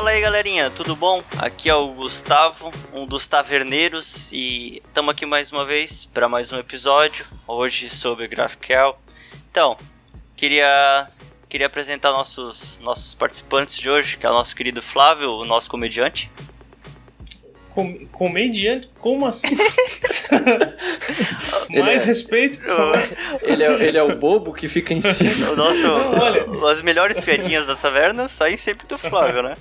Fala aí galerinha, tudo bom? Aqui é o Gustavo, um dos taverneiros, e estamos aqui mais uma vez para mais um episódio, hoje sobre GraphQL. Então, queria, queria apresentar nossos, nossos participantes de hoje, que é o nosso querido Flávio, o nosso comediante. Com, comediante? Como assim? Mais é- respeito, por favor. Ele é, ele é o bobo que fica em cima. O nosso, olha. as melhores piadinhas da taverna saem sempre do Flávio, né?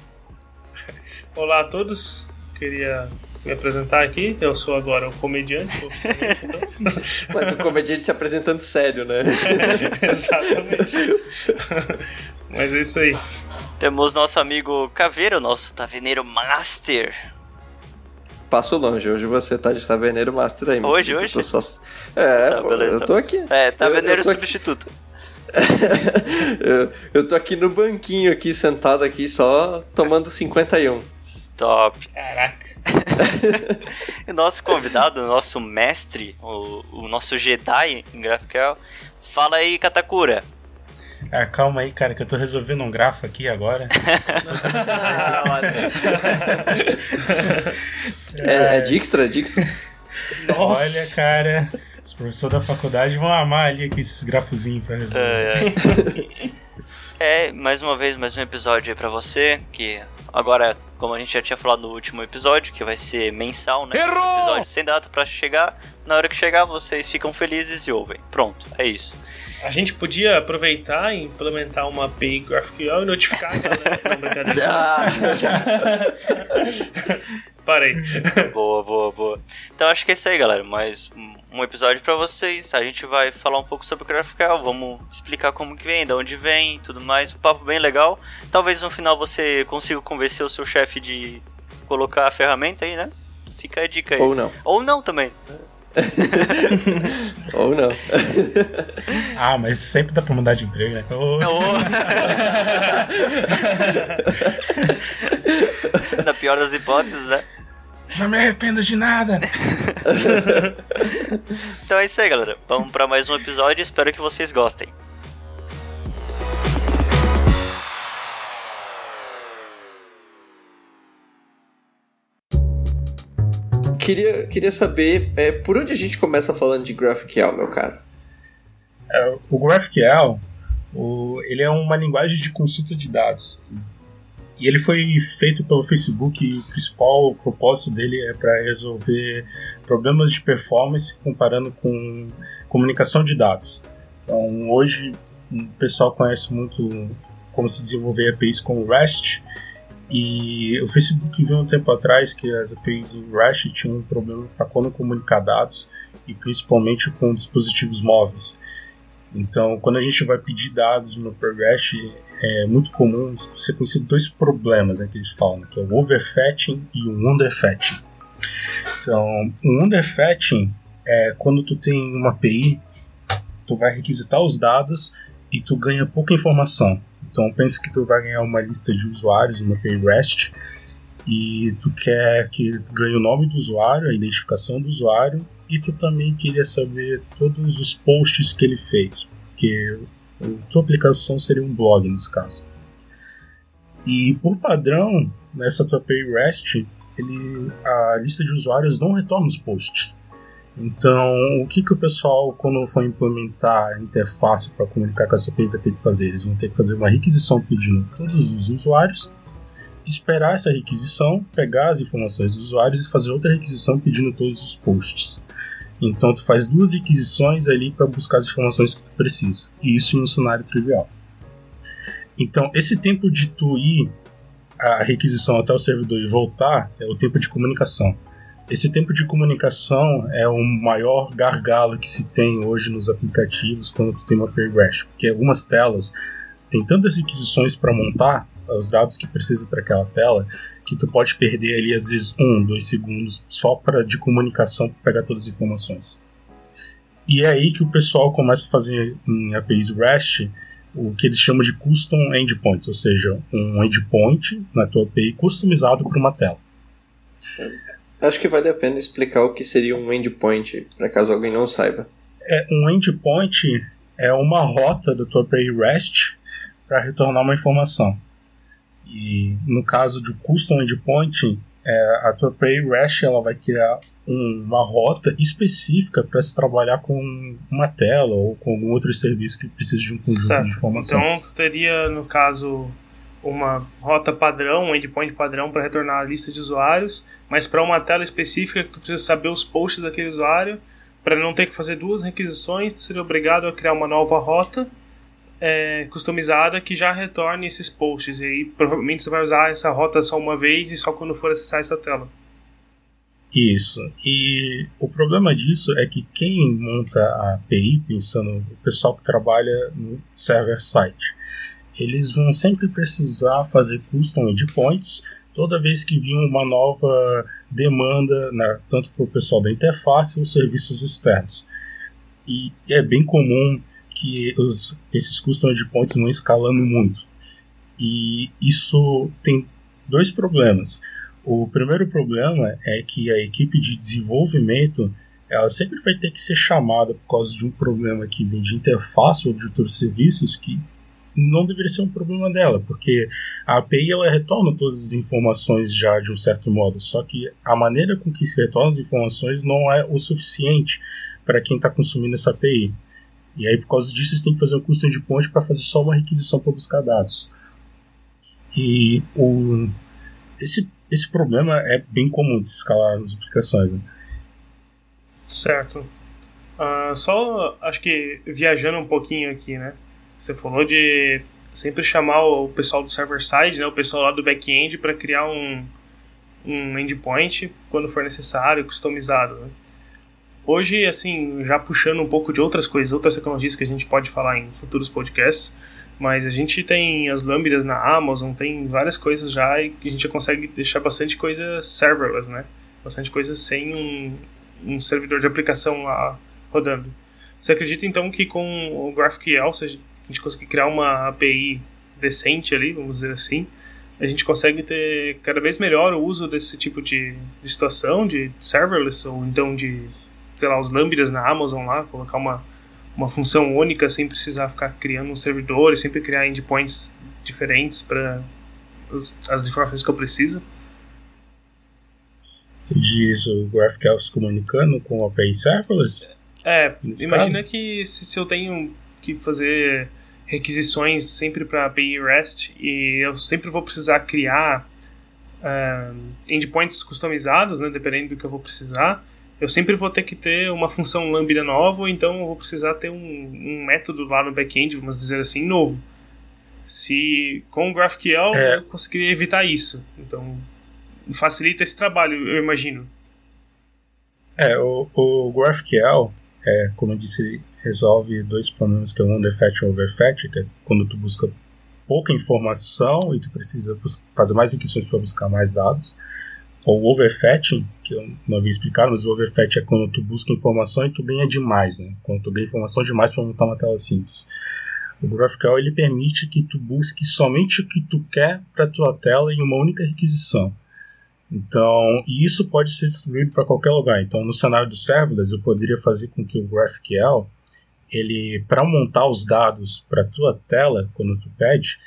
Olá a todos, queria me apresentar aqui. Eu sou agora o comediante, então. Mas o comediante se apresentando sério, né? Exatamente. Mas é isso aí. Temos nosso amigo Caveira, o nosso taverneiro master. Passo longe, hoje você tá de taverneiro master aí. Hoje, hoje? Eu tô só... É, Tá, beleza. eu tô aqui. É, taverneiro Eu- eu substituto. eu, eu tô aqui no banquinho, aqui, sentado aqui, só tomando 51. Top. Caraca. E nosso convidado, o nosso mestre, o, o nosso Jedi em GraphQL. Fala aí, Katakura. Ah, calma aí, cara, que eu tô resolvendo um grafo aqui agora. É, é Dijkstra? Dijkstra? Nossa. Olha, cara, os professores da faculdade vão amar ali aqui esses grafozinhos pra resolver. É, é. É, mais uma vez, mais um episódio aí pra você, que agora, como a gente já tinha falado no último episódio, que vai ser mensal, né? Errou! Episódio sem data pra chegar. Na hora que chegar, vocês ficam felizes e ouvem. Pronto, é isso. A gente podia aproveitar e implementar uma API GraphQL e notificar a galera. Não, brincadeira. Parei. Boa, boa, boa. Então acho que é isso aí, galera. Mais um- um episódio pra vocês. A gente vai falar um pouco sobre o GraphQL, vamos explicar como que vem, de onde vem e tudo mais. Um papo bem legal. Talvez no final você consiga convencer o seu chefe de colocar a ferramenta aí, né? Fica a dica aí. Ou não. Ou não também. Ou não. Ah, mas sempre dá pra mudar de emprego, né? Ô, Na pior das hipóteses, né? Não me arrependo de nada. Então é isso aí, galera. Vamos pra mais um episódio. Espero que vocês gostem. Queria, queria saber é, por onde a gente começa falando de GraphQL, meu cara? É, o GraphQL, o- ele é uma linguagem de consulta de dados. E ele foi feito pelo Facebook e o principal propósito dele é para resolver problemas de performance comparando com comunicação de dados. Então, hoje, o pessoal conhece muito como se desenvolver APIs como REST, e o Facebook viu um tempo atrás que as APIs do REST tinham um problema para quando comunicar dados, e principalmente com dispositivos móveis. Então, quando a gente vai pedir dados no Progress, é muito comum você conhecer dois problemas né, que eles falam, que é o overfetching e o underfetching. Então, o underfetching é quando tu tem uma API, tu vai requisitar os dados e tu ganha pouca informação. Então, pensa que tu vai ganhar uma lista de usuários, uma API REST, e tu quer que ganhe o nome do usuário, a identificação do usuário, e tu também queria saber todos os posts que ele fez, porque a tua aplicação seria um blog nesse caso. E por padrão, nessa tua API REST, ele, a lista de usuários não retorna os posts. Então, o que, que o pessoal, quando for implementar a interface para comunicar com essa API, vai ter que fazer? Eles vão ter que fazer uma requisição pedindo todos os usuários, esperar essa requisição, pegar as informações dos usuários e fazer outra requisição pedindo todos os posts. Então tu faz duas requisições ali para buscar as informações que tu precisa. E isso em um cenário trivial. Então esse tempo de tu ir a requisição até o servidor e voltar é o tempo de comunicação. Esse tempo de comunicação é o maior gargalo que se tem hoje nos aplicativos quando tu tem uma REST, porque algumas telas têm tantas requisições para montar os dados que precisa para aquela tela que tu pode perder ali às vezes um, dois segundos só para de comunicação para pegar todas as informações. E é aí que o pessoal começa a fazer em APIs REST o que eles chamam de custom endpoints, ou seja, um endpoint na tua API customizado para uma tela. Acho que vale a pena explicar o que seria um endpoint, para caso alguém não saiba. É, um endpoint é uma rota da tua API REST para retornar uma informação. E no caso do custom endpoint, é, a tua API REST ela vai criar um, uma rota específica para se trabalhar com uma tela ou com algum outro serviço que precisa de um conjunto Certo. de informações. Então, tu teria, no caso, uma rota padrão, um endpoint padrão para retornar a lista de usuários, mas para uma tela específica que tu precisa saber os posts daquele usuário, para não ter que fazer duas requisições, tu seria obrigado a criar uma nova rota é, customizada que já retorne esses posts. E aí, provavelmente, você vai usar essa rota só uma vez e só quando for acessar essa tela. Isso. E o problema disso é que quem monta a API, pensando o pessoal que trabalha no server side, eles vão sempre precisar fazer custom endpoints toda vez que vir uma nova demanda, né, tanto para o pessoal da interface ou serviços externos. E é bem comum que os, esses custom endpoints não escalando muito. E isso tem dois problemas. O primeiro problema é que a equipe de desenvolvimento ela sempre vai ter que ser chamada por causa de um problema que vem de interface ou de outros serviços que não deveria ser um problema dela, porque a API ela retorna todas as informações já de um certo modo, só que a maneira com que se retorna as informações não é o suficiente para quem está consumindo essa API. E aí, por causa disso, você tem que fazer um custom de ponte para fazer só uma requisição para buscar dados. E o, esse, esse problema é bem comum de se escalar nas aplicações. Né? Certo. Uh, só, acho que viajando um pouquinho aqui, né? Você falou de sempre chamar o pessoal do server side, né? O pessoal lá do back-end para criar um, um endpoint quando for necessário, customizado, né? Hoje, assim, já puxando um pouco de outras coisas, outras tecnologias que a gente pode falar em futuros podcasts, mas a gente tem as lâmbidas na Amazon, tem várias coisas já e a gente consegue deixar bastante coisa serverless, né? Bastante coisa sem um, um servidor de aplicação lá rodando. Você acredita então que com o GraphQL, se a gente conseguir criar uma API decente ali, vamos dizer assim, a gente consegue ter cada vez melhor o uso desse tipo de, de situação, de serverless, ou então de sei lá, os lambdas na Amazon lá, colocar uma, uma função única sem precisar ficar criando um servidor e sempre criar endpoints diferentes para as informações que eu preciso. Diz o GraphQL se comunicando com o API serverless? É, imagina caso? que se, se eu tenho que fazer requisições sempre para API REST e eu sempre vou precisar criar uh, endpoints customizados, né, dependendo do que eu vou precisar eu sempre vou ter que ter uma função lambda nova, ou então eu vou precisar ter um, um método lá no back-end, vamos dizer assim, novo. Se com o GraphQL é. eu conseguiria evitar isso. Então facilita esse trabalho, eu imagino. É, o, o GraphQL, é, como eu disse, resolve dois problemas que é o underfetch e o overfetch, que é quando tu busca pouca informação e tu precisa fazer mais inquisições para buscar mais dados ou overfetching, que eu não havia explicado, mas o overfetch é quando tu busca informação e tu ganha demais, né? Quando tu ganha informação demais para montar uma tela simples. O GraphQL ele permite que tu busque somente o que tu quer para tua tela em uma única requisição. Então, e isso pode ser distribuído para qualquer lugar. Então, no cenário do serverless, eu poderia fazer com que o GraphQL, ele para montar os dados para tua tela, quando tu pede,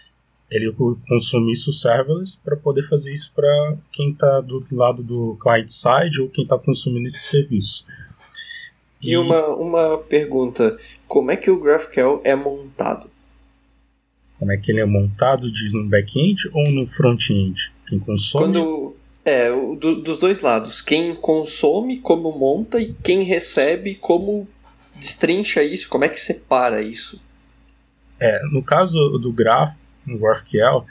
ele consumisse o serverless para poder fazer isso para quem está do lado do client side ou quem está consumindo esse serviço. E, e, uma, uma pergunta: como é que o GraphQL é montado? Como é que ele é montado? Diz no back-end ou no front-end? Quem consome? Quando, é, do, dos dois lados. Quem consome, como monta, e quem recebe, como destrincha isso, como é que separa isso? É, no caso do Graph, no GraphQL,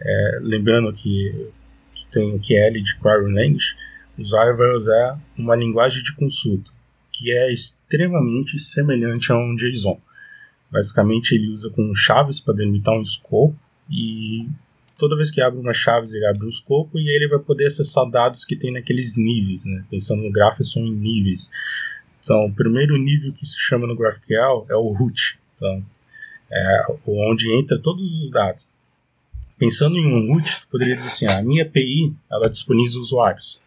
é, lembrando que tem o QL de Query Language, o Zyra vai usar uma linguagem de consulta que é extremamente semelhante a um JSON. Basicamente, ele usa com chaves para delimitar um escopo e toda vez que abre uma chave, ele abre um escopo e ele vai poder acessar dados que tem naqueles níveis, né? Pensando no grafo, são em níveis. Então, o primeiro nível que se chama no GraphQL é o root. Então, é, onde entra todos os dados. Pensando em um root, poderia dizer assim, a minha API ela disponibiliza usuários.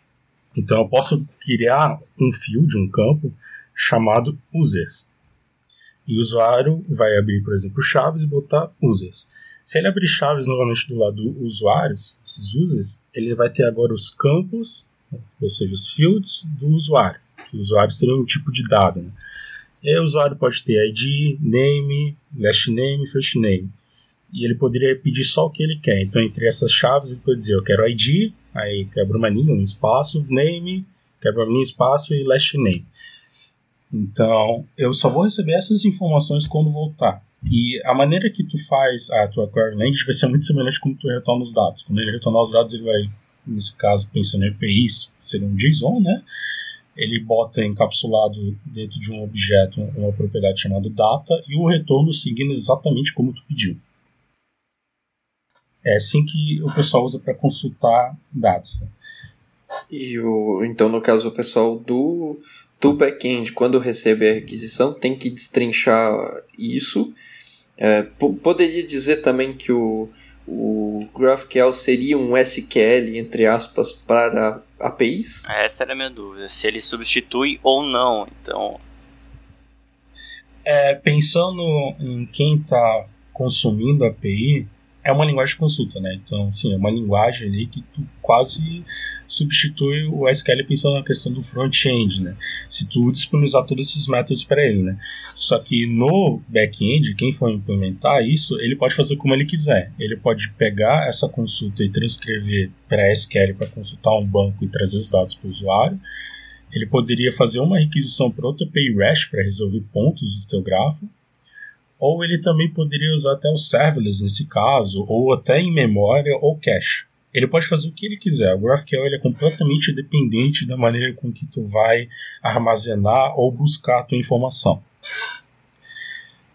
Então eu posso criar um field, um campo, chamado users. E o usuário vai abrir, por exemplo, chaves e botar users. Se ele abrir chaves novamente do lado usuários, esses users, ele vai ter agora os campos, ou seja, os fields do usuário. Que o usuário seria um tipo de dado. Né? E aí o usuário pode ter ID, name, last name, first name. E ele poderia pedir só o que ele quer. Então, entre essas chaves, ele pode dizer: Eu quero ID, aí quebra uma linha, um espaço, name, quebra uma linha, espaço e last name. Então, eu só vou receber essas informações quando voltar. E a maneira que tu faz a tua query language vai ser muito semelhante como tu retorna os dados. Quando ele retornar os dados, ele vai, nesse caso, pensando em APIs, seria um JSON, né? Ele bota encapsulado dentro de um objeto uma propriedade chamada data e o retorno seguindo exatamente como tu pediu. É assim que o pessoal usa para consultar dados. Né? E o, então, no caso, o pessoal do, do back-end, quando recebe a requisição, tem que destrinchar isso. É, poderia dizer também que o, o GraphQL seria um SQL, entre aspas, para APIs? Essa era a minha dúvida, se ele substitui ou não. Então. É, pensando em quem está consumindo a API, é uma linguagem de consulta, né? Então, assim, é uma linguagem ali que tu quase substitui o SQL pensando na questão do front-end, né? Se tu disponibilizar todos esses métodos para ele, né? Só que no back-end, quem for implementar isso, ele pode fazer como ele quiser. Ele pode pegar essa consulta e transcrever para SQL para consultar um banco e trazer os dados para o usuário. Ele poderia fazer uma requisição para outra API para resolver pontos do teu grafo ou ele também poderia usar até o serverless nesse caso, ou até em memória ou cache. Ele pode fazer o que ele quiser. O GraphQL ele é completamente dependente da maneira com que tu vai armazenar ou buscar a tua informação.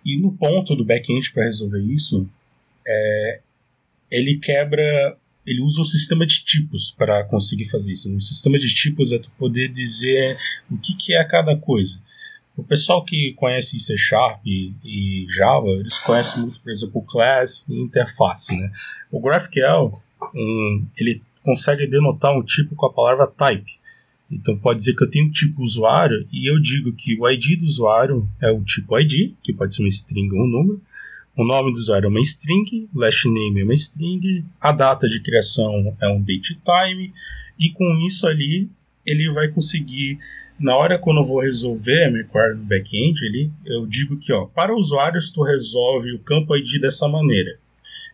E no ponto do backend para resolver isso, é, ele quebra, ele usa um sistema de tipos para conseguir fazer isso. O sistema de tipos é tu poder dizer o que, que é cada coisa. O pessoal que conhece C Sharp e, e Java, eles conhecem muito, por exemplo, class e interface, né? O GraphQL, um, ele consegue denotar um tipo com a palavra type. Então pode dizer que eu tenho tipo usuário e eu digo que o ID do usuário é o tipo ID, que pode ser uma string ou um número. O nome do usuário é uma string, last name é uma string, a data de criação é um date time, e com isso ali ele vai conseguir na hora quando eu vou resolver a minha query no back-end eu digo que ó, para usuários tu resolve o campo ID dessa maneira.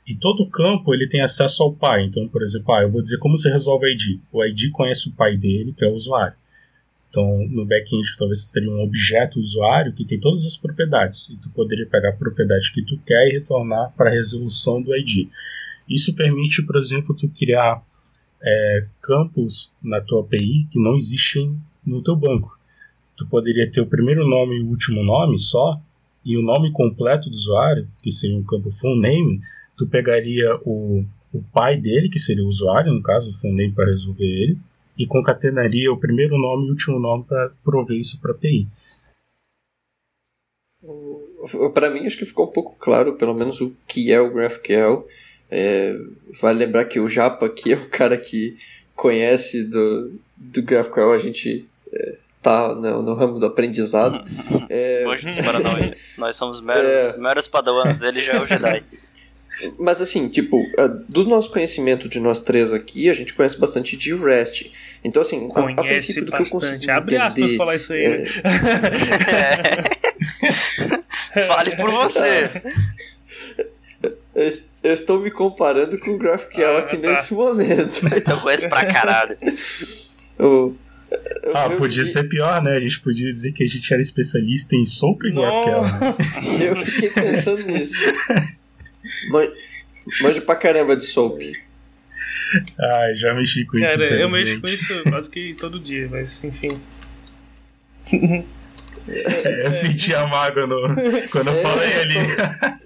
E todo campo ele tem acesso ao pai. Então, por exemplo, ah, eu vou dizer como você resolve o ID. O ID conhece o pai dele, que é o usuário. Então, no back-end, talvez tu teria um objeto usuário que tem todas as propriedades. E tu poderia pegar a propriedade que tu quer e retornar para a resolução do ID. Isso permite, por exemplo, tu criar é, campos na tua API que não existem no teu banco. Tu poderia ter o primeiro nome e o último nome só, e o nome completo do usuário, que seria um campo full name, tu pegaria o, o pai dele, que seria o usuário, no caso, o full para resolver ele, e concatenaria o primeiro nome e o último nome para prover isso para a API. Para mim, acho que ficou um pouco claro, pelo menos, o que é o GraphQL. É, vale lembrar que o Japa aqui é o cara que conhece do, do GraphQL, a gente é, tá no, no, ramo do aprendizado. é... para nós, nós somos meros, é... meros padawans, ele já é o Jedi. Mas assim, tipo, do nosso conhecimento de nós três aqui, a gente conhece bastante de REST. Então, assim, conhece a, a princípio do que eu consigo Abre aspas pra falar isso aí. É... é. Fale por você. Eu, eu, estou me comparando com o GraphQL ah, aqui tá. nesse momento. Então conhece pra caralho. o, ah, podia ser pior, né? A gente podia dizer que a gente era especialista em SOAP e GraphQL. Né? Eu fiquei pensando nisso. Manjo pra caramba de SOAP. Ai, já mexi com Cara, isso. Cara, eu mexo com isso quase que todo dia, mas enfim. É, eu senti a mágoa no, quando eu é, falei ali.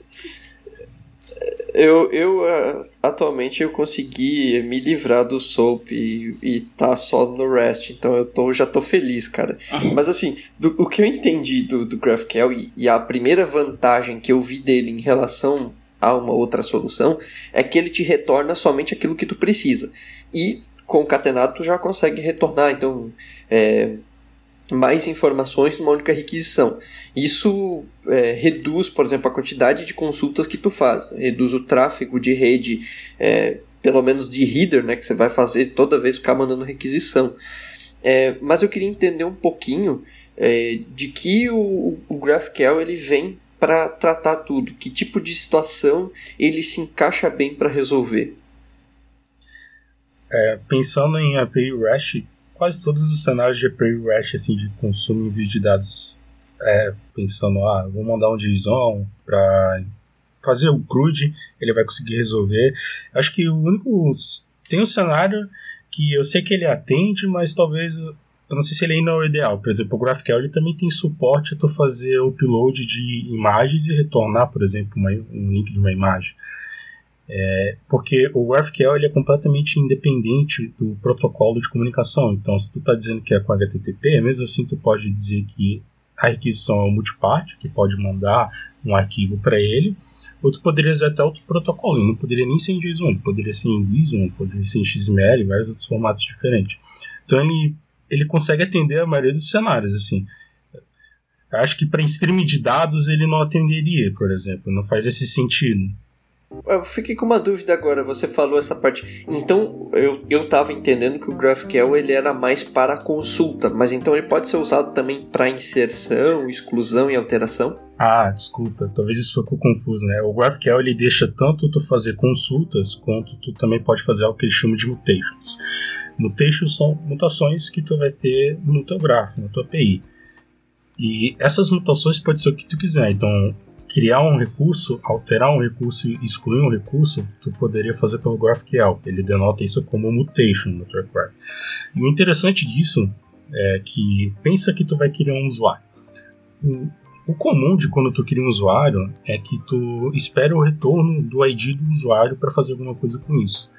Eu, eu uh, atualmente eu consegui me livrar do Soap e, e tá só no REST, então eu tô, já tô feliz, cara. Mas assim, do, o que eu entendi do, do GraphQL e, e a primeira vantagem que eu vi dele em relação a uma outra solução é que ele te retorna somente aquilo que tu precisa. E concatenado tu já consegue retornar, então é, mais informações numa única requisição. Isso é, reduz, por exemplo, a quantidade de consultas que tu faz, reduz o tráfego de rede, é, pelo menos de header, né, que você vai fazer toda vez ficar mandando requisição. É, mas eu queria entender um pouquinho é, de que o, o GraphQL ele vem para tratar tudo, que tipo de situação ele se encaixa bem para resolver. É, pensando em API REST, quase todos os cenários de API REST assim, de consumo em vídeo de dados, é, pensando, ah, vou mandar um JSON para fazer o CRUD, ele vai conseguir resolver. Acho que o único. Tem um cenário que eu sei que ele atende, mas talvez. Eu não sei se ele ainda é o ideal. Por exemplo, o GraphQL ele também tem suporte a tu fazer upload de imagens e retornar, por exemplo, uma, um link de uma imagem. É, porque o GraphQL ele é completamente independente do protocolo de comunicação. Então, se tu está dizendo que é com HTTP, mesmo assim tu pode dizer que a requisição é multiparte, que pode mandar um arquivo para ele, ou tu poderia usar até outro protocolo, não poderia nem ser em JSON, poderia ser em JSON, poderia ser em XML, vários outros formatos diferentes. Então ele, ele consegue atender a maioria dos cenários, assim. Acho que para streaming de dados ele não atenderia, por exemplo, não faz esse sentido. Eu fiquei com uma dúvida agora, você falou essa parte. Então, eu, eu tava entendendo que o GraphQL ele era mais para consulta, mas então ele pode ser usado também para inserção, exclusão e alteração? Ah, desculpa, talvez isso ficou confuso, né? O GraphQL ele deixa tanto tu fazer consultas, quanto tu também pode fazer algo que ele chama de mutations. Mutations são mutações que tu vai ter no teu graph, na tua API. E essas mutações pode ser o que tu quiser. Então, criar um recurso, alterar um recurso e excluir um recurso, tu poderia fazer pelo GraphQL. Ele denota isso como mutation no TrackWare. E o interessante disso é que pensa que tu vai criar um usuário. O comum de quando tu cria um usuário é que tu espera o retorno do ID do usuário para fazer alguma coisa com isso.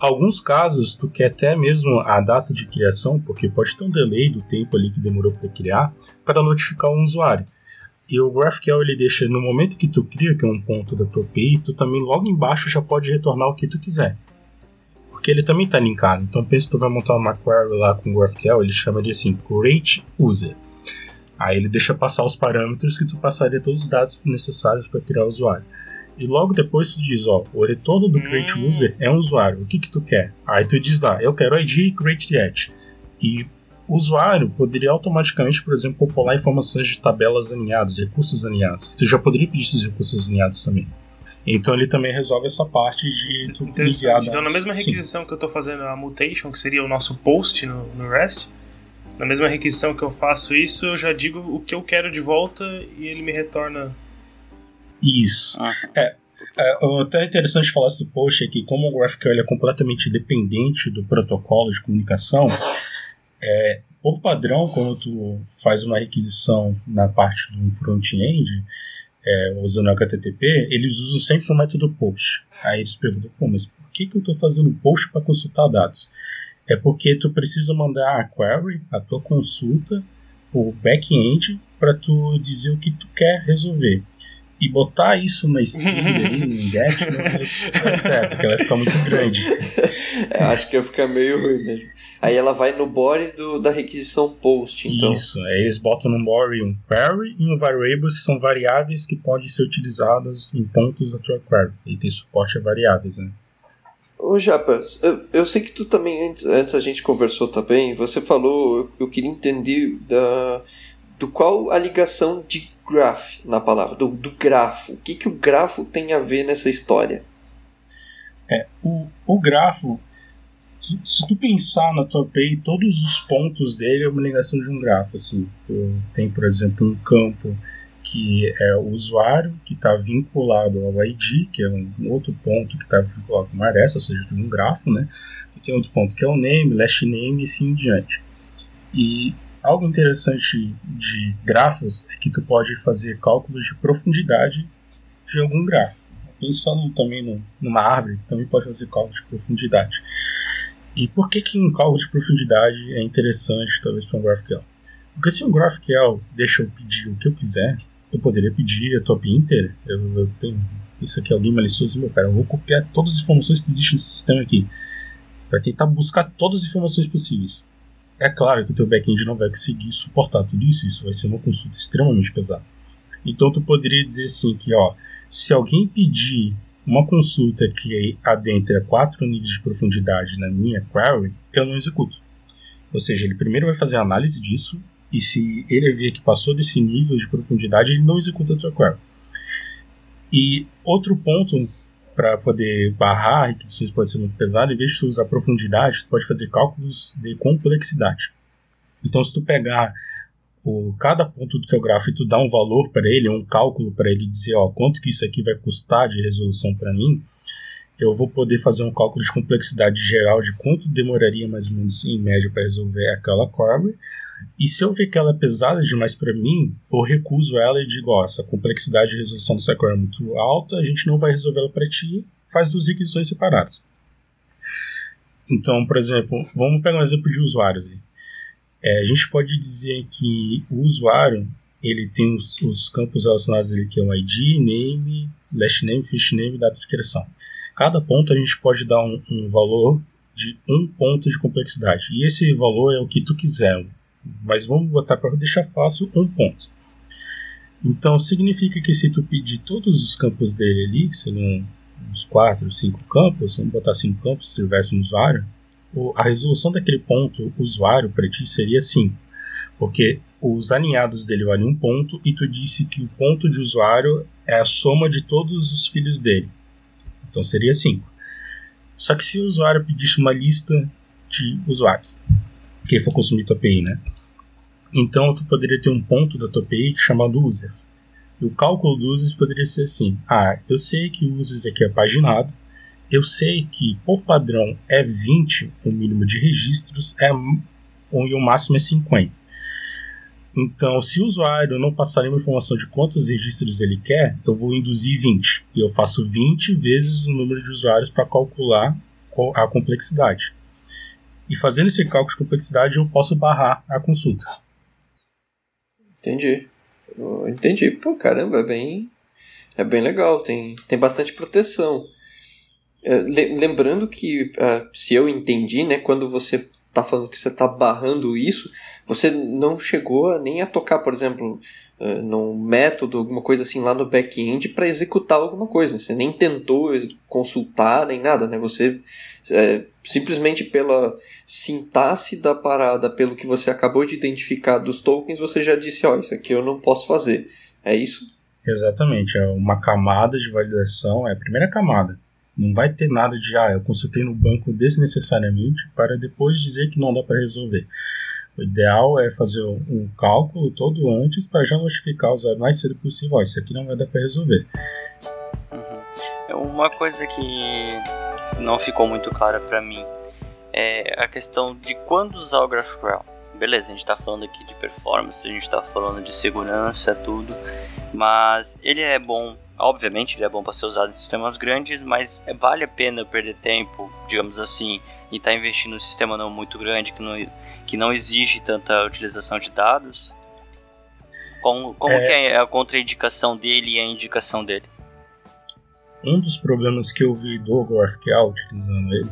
Alguns casos tu quer até mesmo a data de criação, porque pode ter um delay do tempo ali que demorou para criar, para notificar um usuário. E o GraphQL ele deixa no momento que tu cria, que é um ponto da tua API, tu também logo embaixo já pode retornar o que tu quiser. Porque ele também está linkado. Então pensa que tu vai montar uma query lá com o GraphQL, ele chama de assim, create user. Aí ele deixa passar os parâmetros que tu passaria todos os dados necessários para criar o usuário. E logo depois tu diz, ó, o retorno do create hum. user é um usuário. O que que tu quer? Aí tu diz lá, eu quero ID e create yet. E o usuário poderia automaticamente, por exemplo, popular informações de tabelas alinhadas, recursos alinhados. Tu já poderia pedir esses recursos alinhados também. Então ele também resolve essa parte de tu enviar Então na mesma requisição Sim. que eu estou fazendo a mutation, que seria o nosso post no, no REST, na mesma requisição que eu faço isso, eu já digo o que eu quero de volta e ele me retorna. Isso. Ah. É, é, até interessante falar do post aqui, como o GraphQL é completamente dependente do protocolo de comunicação, é, por padrão, quando tu faz uma requisição na parte do front-end, é, usando HTTP, eles usam sempre o método post. Aí eles perguntam, pô, mas por que, que eu estou fazendo post para consultar dados? É porque tu precisa mandar a query, a tua consulta, o back-end, para tu dizer o que tu quer resolver. E botar isso na string, no get, não é certo, que ela vai ficar muito grande. É, acho que ia ficar meio ruim mesmo. Aí ela vai no body do, da requisição post, então. Isso, aí eles botam no body um query e um variables, que são variáveis que podem ser utilizadas em pontos da tua query. E tem suporte a variáveis, né? Ô Japa, eu, eu sei que tu também, antes, antes a gente conversou também, você falou, eu, eu queria entender da, do qual a ligação de graph na palavra, do, do grafo. O que, que o grafo tem a ver nessa história? É, o, o grafo se tu pensar na tua API, todos os pontos dele é uma ligação de um grafo. Assim. Tem, por exemplo, um campo que é o usuário, que está vinculado ao ID, que é um outro ponto que está vinculado com uma aresta, ou seja, um grafo, né? E tem outro ponto que é o name, last name e assim em diante. E algo interessante de grafos é que tu pode fazer cálculos de profundidade de algum grafo. Pensando também no, numa árvore, também pode fazer cálculos de profundidade. E por que, que um cálculo de profundidade é interessante, talvez, para um GraphQL? Porque se um GraphQL deixa eu pedir o que eu quiser, eu poderia pedir a top inteira. Eu, eu tenho isso aqui, alguém malicioso, meu cara, eu vou copiar todas as informações que existem nesse sistema aqui. Vai tentar buscar todas as informações possíveis. É claro que o teu back-end não vai conseguir suportar tudo isso, isso vai ser uma consulta extremamente pesada. Então tu poderia dizer assim que, ó, se alguém pedir uma consulta que adentra quatro níveis de profundidade na minha query, eu não executo. Ou seja, ele primeiro vai fazer a análise disso, e se ele ver que passou desse nível de profundidade, ele não executa a tua query. E outro ponto para poder barrar requisições pode ser muito pesado, em vez de tu usar profundidade, tu pode fazer cálculos de complexidade. Então, se tu pegar o, cada ponto do teu gráfico e tu dá um valor para ele, um cálculo para ele dizer, ó, quanto que isso aqui vai custar de resolução para mim, eu vou poder fazer um cálculo de complexidade geral de quanto demoraria mais ou menos em média para resolver aquela query. E se eu ver que ela é pesada demais para mim, eu recuso ela e digo: ó, essa complexidade de resolução dessa query é muito alta, a gente não vai resolver ela para ti, faz duas requisições separadas. Então, por exemplo, vamos pegar um exemplo de usuários. É, a gente pode dizer que o usuário ele tem os, os campos relacionados ele que é o ID, name, last name, first name data de criação. Cada ponto a gente pode dar um, um valor de um ponto de complexidade. E esse valor é o que tu quiser. Mas vamos botar para deixar fácil um ponto. Então significa que se tu pedir todos os campos dele ali, que seriam uns 4, 5 campos, vamos botar 5 campos se tivesse um usuário, a resolução daquele ponto usuário para ti seria 5. Porque os alinhados dele valem um ponto e tu disse que o ponto de usuário é a soma de todos os filhos dele. Então seria 5. Só que se o usuário pedisse uma lista de usuários, que for consumir tua API, né? Então tu poderia ter um ponto da tua API chamado users. E o cálculo dos users poderia ser assim: ah, eu sei que o users aqui é paginado, eu sei que por padrão é 20 o mínimo de registros, é, e o máximo é 50. Então, se o usuário não passar nenhuma informação de quantos registros ele quer, eu vou induzir 20. E eu faço 20 vezes o número de usuários para calcular a complexidade. E fazendo esse cálculo de complexidade, eu posso barrar a consulta. Entendi. Entendi. Pô, caramba, é bem, é bem legal. Tem, tem bastante proteção. É, lembrando que, uh, se eu entendi, né, quando você está falando que você está barrando isso, você não chegou nem a tocar, por exemplo, uh, num método, alguma coisa assim lá no back-end para executar alguma coisa. Você nem tentou consultar nem nada, né? Você é, simplesmente pela sintaxe da parada, pelo que você acabou de identificar dos tokens, você já disse, ó, oh, isso aqui eu não posso fazer. É isso? Exatamente, é uma camada de validação, é a primeira camada. Não vai ter nada de, ah, eu consultei no banco desnecessariamente para depois dizer que não dá para resolver. O ideal é fazer um cálculo todo antes para já notificar o mais cedo possível. Ó, isso aqui não vai dar para resolver. Uhum. É uma coisa que não ficou muito clara para mim é a questão de quando usar o GraphQL. Beleza, a gente está falando aqui de performance, a gente está falando de segurança, tudo, mas ele é bom Obviamente ele é bom para ser usado em sistemas grandes, mas é, vale a pena perder tempo, digamos assim, e estar tá investindo em um sistema não muito grande que não, que não exige tanta utilização de dados? Como, como é... que é a contraindicação dele e a indicação dele? Um dos problemas que eu vi do GraphQL utilizando ele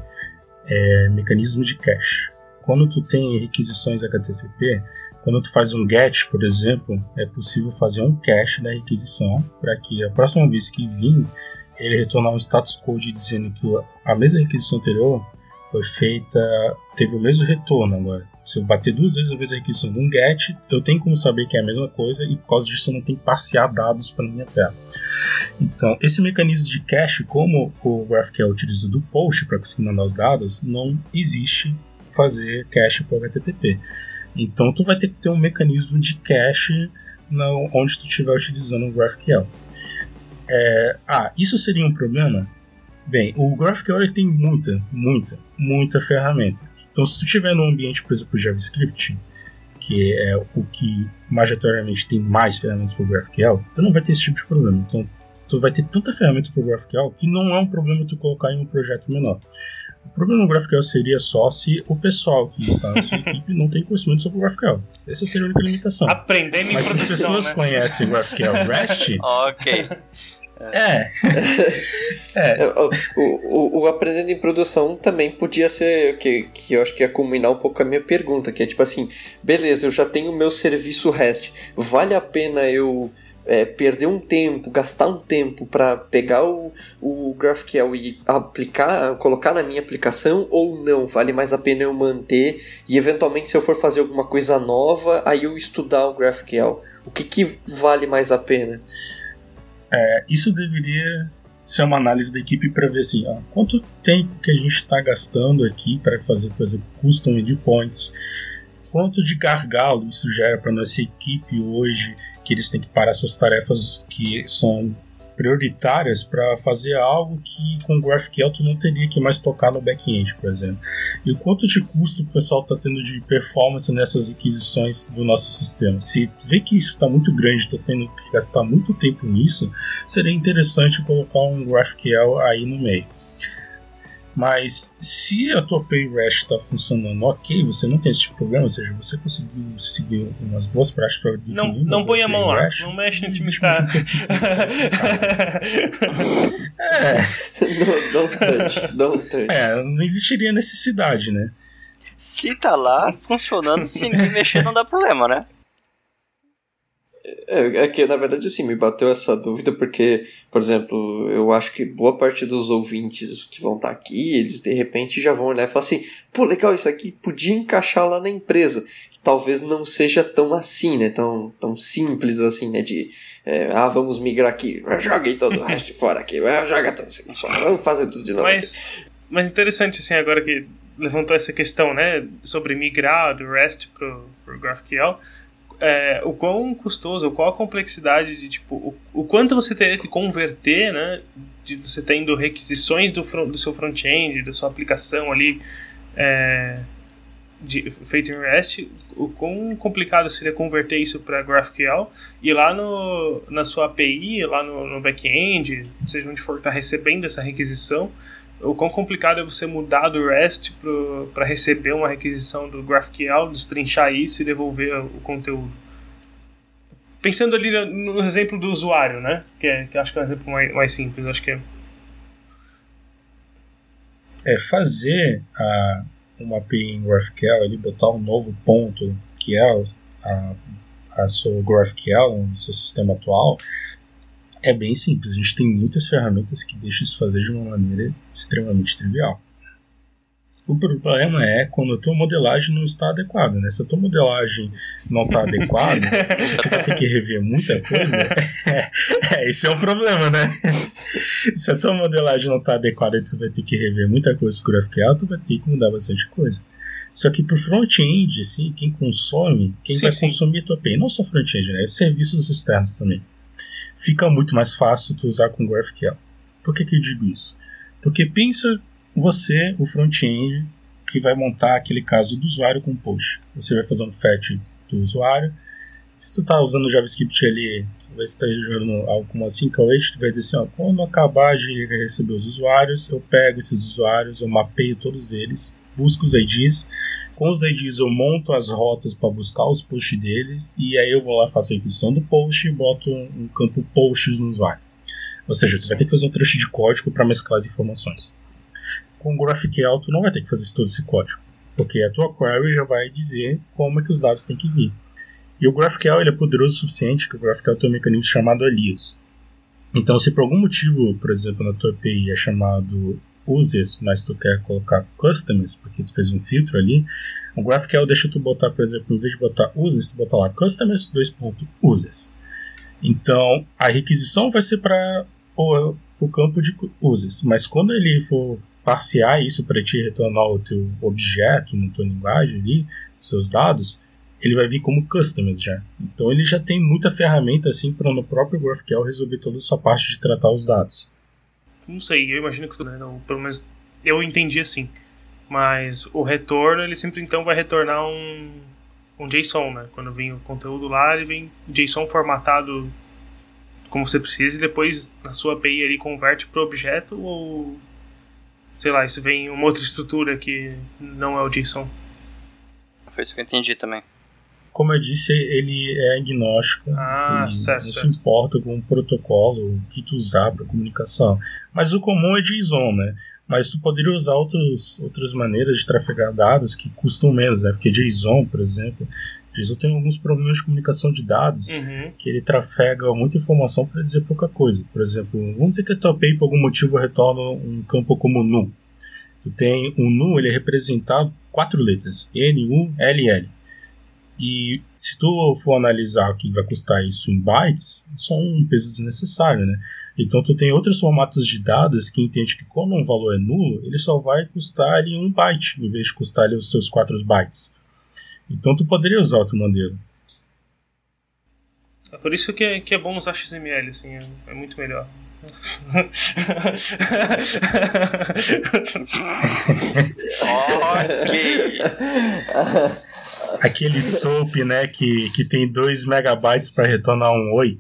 é mecanismo de cache. Quando tu tem requisições HTTP, quando tu faz um get, por exemplo, é possível fazer um cache da requisição para que a próxima vez que vir ele retornar um status code dizendo que a mesma requisição anterior foi feita, teve o mesmo retorno agora. Se eu bater duas vezes a mesma requisição de um get, eu tenho como saber que é a mesma coisa e por causa disso eu não tenho que passear dados para minha tela. Então, esse mecanismo de cache, como o GraphQL utiliza do post para conseguir mandar os dados, não existe fazer cache o HTTP. Então tu vai ter que ter um mecanismo de cache na, onde tu estiver utilizando o GraphQL. É, ah, isso seria um problema? Bem, o GraphQL tem muita, muita, muita ferramenta. Então se tu estiver num ambiente, por exemplo, JavaScript, que é o que majoritariamente tem mais ferramentas para o GraphQL, tu não vai ter esse tipo de problema. Então tu vai ter tanta ferramenta para o GraphQL que não é um problema tu colocar em um projeto menor. O problema no GraphQL seria só se o pessoal que está na sua equipe não tem conhecimento sobre o GraphQL. Essa seria a única limitação. Aprendendo em Mas produção, se as pessoas né? conhecem o GraphQL REST... ok. É. é. O, o, o, aprendendo em produção também podia ser que, que eu acho que ia culminar um pouco a minha pergunta, que é tipo assim, beleza, eu já tenho o meu serviço REST, vale a pena eu é, perder um tempo, gastar um tempo para pegar o, o GraphQL e aplicar, colocar na minha aplicação ou não? Vale mais a pena eu manter e eventualmente se eu for fazer alguma coisa nova, aí eu estudar o GraphQL. O que, que vale mais a pena? É, isso deveria ser uma análise da equipe para ver assim, ó, quanto tempo que a gente está gastando aqui para fazer, por exemplo, custom endpoints, quanto de gargalo isso gera para nossa equipe hoje que eles têm que parar suas tarefas que são prioritárias para fazer algo que com GraphQL tu não teria que mais tocar no back-end, por exemplo. E o quanto de custo o pessoal está tendo de performance nessas aquisições do nosso sistema. Se vê que isso está muito grande, está tendo que gastar muito tempo nisso, seria interessante colocar um GraphQL aí no meio. Mas se a tua pay REST está funcionando ok, você não tem esse tipo de problema, ou seja, você conseguiu seguir umas boas práticas para definir. Não, não põe a mão lá, não mexe no time está. é. Don't, don't touch, don't touch. É, não existiria necessidade, né? Se tá lá funcionando, se ninguém mexer, não dá problema, né? É, é, que, na verdade, assim, me bateu essa dúvida porque, por exemplo, eu acho que boa parte dos ouvintes que vão estar tá aqui, eles de repente já vão olhar e falar assim: pô, legal, isso aqui podia encaixar lá na empresa. Que talvez não seja tão assim, né? Tão, tão simples assim, né? De, é, ah, vamos migrar aqui, joguei todo o resto fora aqui, joga tudo fora, vamos fazer tudo de novo. Mas, mas interessante, assim, agora que levantou essa questão, né, sobre migrar do REST pro, pro GraphQL é, o quão custoso, qual a complexidade de tipo, o, o quanto você teria que converter, né? De você tendo requisições do, front, do seu front-end, da sua aplicação ali é, de, feito em REST, o quão complicado seria converter isso para GraphQL e lá no, na sua API, lá no, no back-end, seja onde for que está recebendo essa requisição, o quão complicado é você mudar do REST para receber uma requisição do GraphQL, destrinchar isso e devolver o conteúdo. Pensando ali no exemplo do usuário, né? Que, é, que acho que é um exemplo mais, mais simples. Acho que é... é fazer a, uma API em GraphQL, ali, botar um novo ponto que é a, a seu GraphQL no seu sistema atual, é bem simples. A gente tem muitas ferramentas que deixam isso fazer de uma maneira extremamente trivial. O problema é quando a tua modelagem não está adequada, né? Se a tua modelagem não está adequada, tu vai ter que rever muita coisa. É, é, esse é um problema, né? Se a tua modelagem não está adequada, tu vai ter que rever muita coisa com o GraphQL, tu vai ter que mudar bastante coisa. Só que para o front-end, assim, quem consome, quem sim, vai sim. consumir a tua API, não só front-end, né? Serviços externos também fica muito mais fácil tu usar com GraphQL. Por que, que eu digo isso? Porque pensa você, o front-end, que vai montar aquele caso do usuário com post. Você vai fazer um fetch do usuário. Se tu está usando JavaScript ali, vai estar jogando assim que tu vai dizer assim, ó, quando acabar de receber os usuários, eu pego esses usuários, eu mapeio todos eles, busco os IDs, com os IDs eu monto as rotas para buscar os posts deles e aí eu vou lá faço a requisição do post e boto um, campo posts no usuário. Ou seja, você vai ter que fazer um trecho de código para mesclar as informações. Com o GraphQL tu não vai ter que fazer todo esse código, porque a tua query já vai dizer como é que os dados têm que vir. E o GraphQL ele é poderoso o suficiente que o GraphQL tem um mecanismo chamado alias. Então, se por algum motivo, por exemplo, na tua API é chamado uses, mas tu quer colocar customers, porque tu fez um filtro ali, o GraphQL deixa tu botar, por exemplo, em vez de botar uses, tu botar lá customers, dois pontos, uses. Então, a requisição vai ser para o, o campo de uses, mas quando ele for parsear isso para te retornar o teu objeto na tua linguagem ali, seus dados, ele vai vir como customers já. Então ele já tem muita ferramenta assim para no próprio GraphQL resolver toda essa parte de tratar os dados. Não sei, eu imagino que né, não, pelo menos eu entendi assim. Mas o retorno, ele sempre então vai retornar um, um JSON, né? Quando vem o conteúdo lá, ele vem JSON formatado como você precisa e depois na sua API ele converte para objeto ou sei lá, isso vem em uma outra estrutura que não é o JSON. Foi isso que eu entendi também. Como eu disse, ele é agnóstico. Ah, certo. Não certo. se importa com o protocolo que tu usar para comunicação. Mas o comum é JSON, né? Mas tu poderia usar outros, outras maneiras de trafegar dados que custam menos, né? Porque JSON, por exemplo, JSON tem alguns problemas de comunicação de dados Uhum. que ele trafega muita informação para dizer pouca coisa. Por exemplo, vamos dizer que a tua API por algum motivo retorna um campo como nu. Tu tem um nu, ele é representado quatro letras, N, U, L, L. E se tu for analisar o que vai custar isso em bytes, isso é um peso desnecessário, né? Então tu tem outros formatos de dados que entende que quando um valor é nulo, ele só vai custar ali um byte, em vez de custar ali os seus quatro bytes. Então tu poderia usar outra maneira. É por isso que é, que é bom usar XML, assim, é, é muito melhor. ok. Aquele soap, né, que, que tem 2 megabytes para retornar um oi.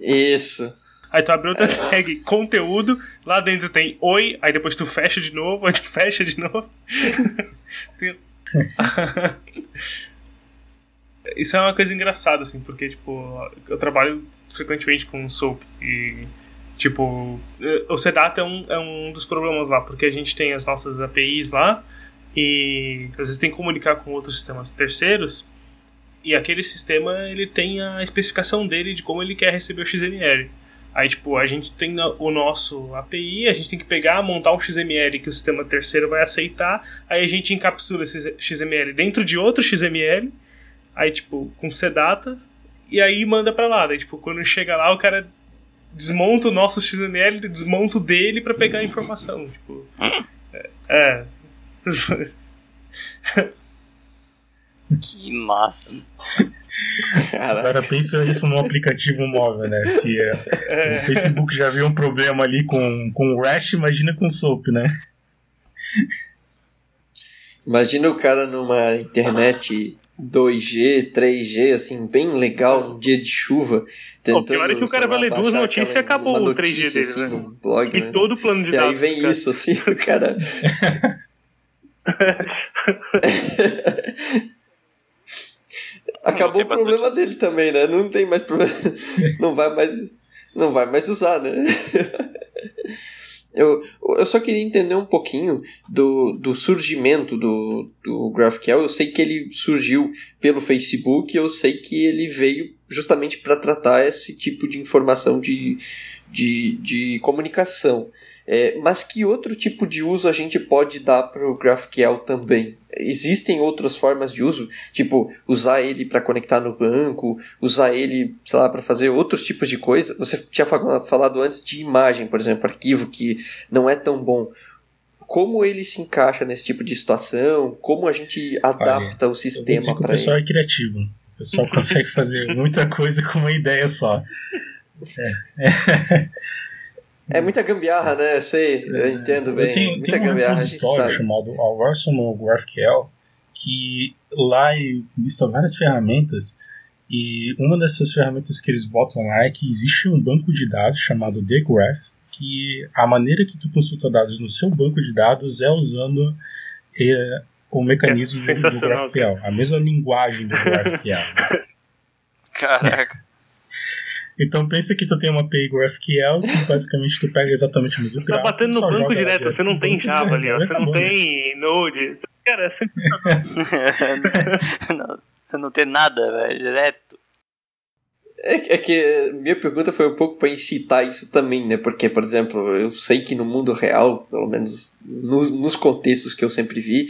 Isso. Aí tu abre outra tag, conteúdo, lá dentro tem oi, aí depois tu fecha de novo, aí tu fecha de novo. Isso é uma coisa engraçada, assim, porque, tipo, eu trabalho frequentemente com SOAP e, tipo, eh, o CDATA é um, é um dos problemas lá, porque a gente tem as nossas APIs lá e às vezes tem que comunicar com outros sistemas terceiros e aquele sistema, ele tem a especificação dele de como ele quer receber o XML. Aí, tipo, a gente tem o nosso API, a gente tem que pegar, montar um XML que o sistema terceiro vai aceitar, aí a gente encapsula esse XML dentro de outro XML, aí, tipo, com CData, e aí manda pra lá. Daí, tipo, quando chega lá, o cara desmonta o nosso XML, desmonta o dele pra pegar a informação. Tipo, é. É. Que massa. Cara, Agora pensa isso num aplicativo móvel, né? Se é, o Facebook já viu um problema ali com, com o Rash, imagina com o Soap, né? imagina o cara numa internet 2G, 3G, assim, bem legal, um dia de chuva. Tentando, pior é que o cara vai ler duas baixar notícias e acabou uma o 3G notícia, dele, assim, né? blog, E né? todo o plano de E aí dados. vem cara. isso, assim, o cara. Acabou o problema dele também, né? Não tem mais problema. Não vai mais, não vai mais usar, né? Eu, eu só queria entender um pouquinho do, do surgimento do, do GraphQL. Eu sei que ele surgiu pelo Facebook, eu sei que ele veio justamente para tratar esse tipo de informação de, de, de comunicação. É, mas que outro tipo de uso a gente pode dar para o GraphQL também? Existem outras formas de uso, tipo usar ele para conectar no banco, usar ele, sei lá, para fazer outros tipos de coisa. Você tinha fa- falado antes de imagem, por exemplo, arquivo que não é tão bom. Como ele se encaixa nesse tipo de situação? Como a gente adapta o vou dizer sistema que o para pessoal ele? é criativo. O pessoal consegue fazer muita coisa com uma ideia só. É muita gambiarra, né? Eu sei, eu entendo bem. Eu tenho, muita tem um gambiarra, repositório chamado Arsenal GraphQL que lá lista várias ferramentas e uma dessas ferramentas que eles botam lá é que existe um banco de dados chamado The Graph que a maneira que tu consulta dados no seu banco de dados é usando é, o mecanismo do, do GraphQL, a mesma linguagem do GraphQL. Caraca. Então pensa que tu tem uma API GraphQL que basicamente tu pega exatamente o mesmo Você tá gráfico, batendo no banco direto, você não tem Java ali, Você não tem Node. Cara, é sensacional. não, não tem nada, velho. Direto. É, é que minha pergunta foi um pouco para incitar isso também, né? Porque, por exemplo, eu sei que no mundo real, pelo menos nos, nos contextos que eu sempre vi,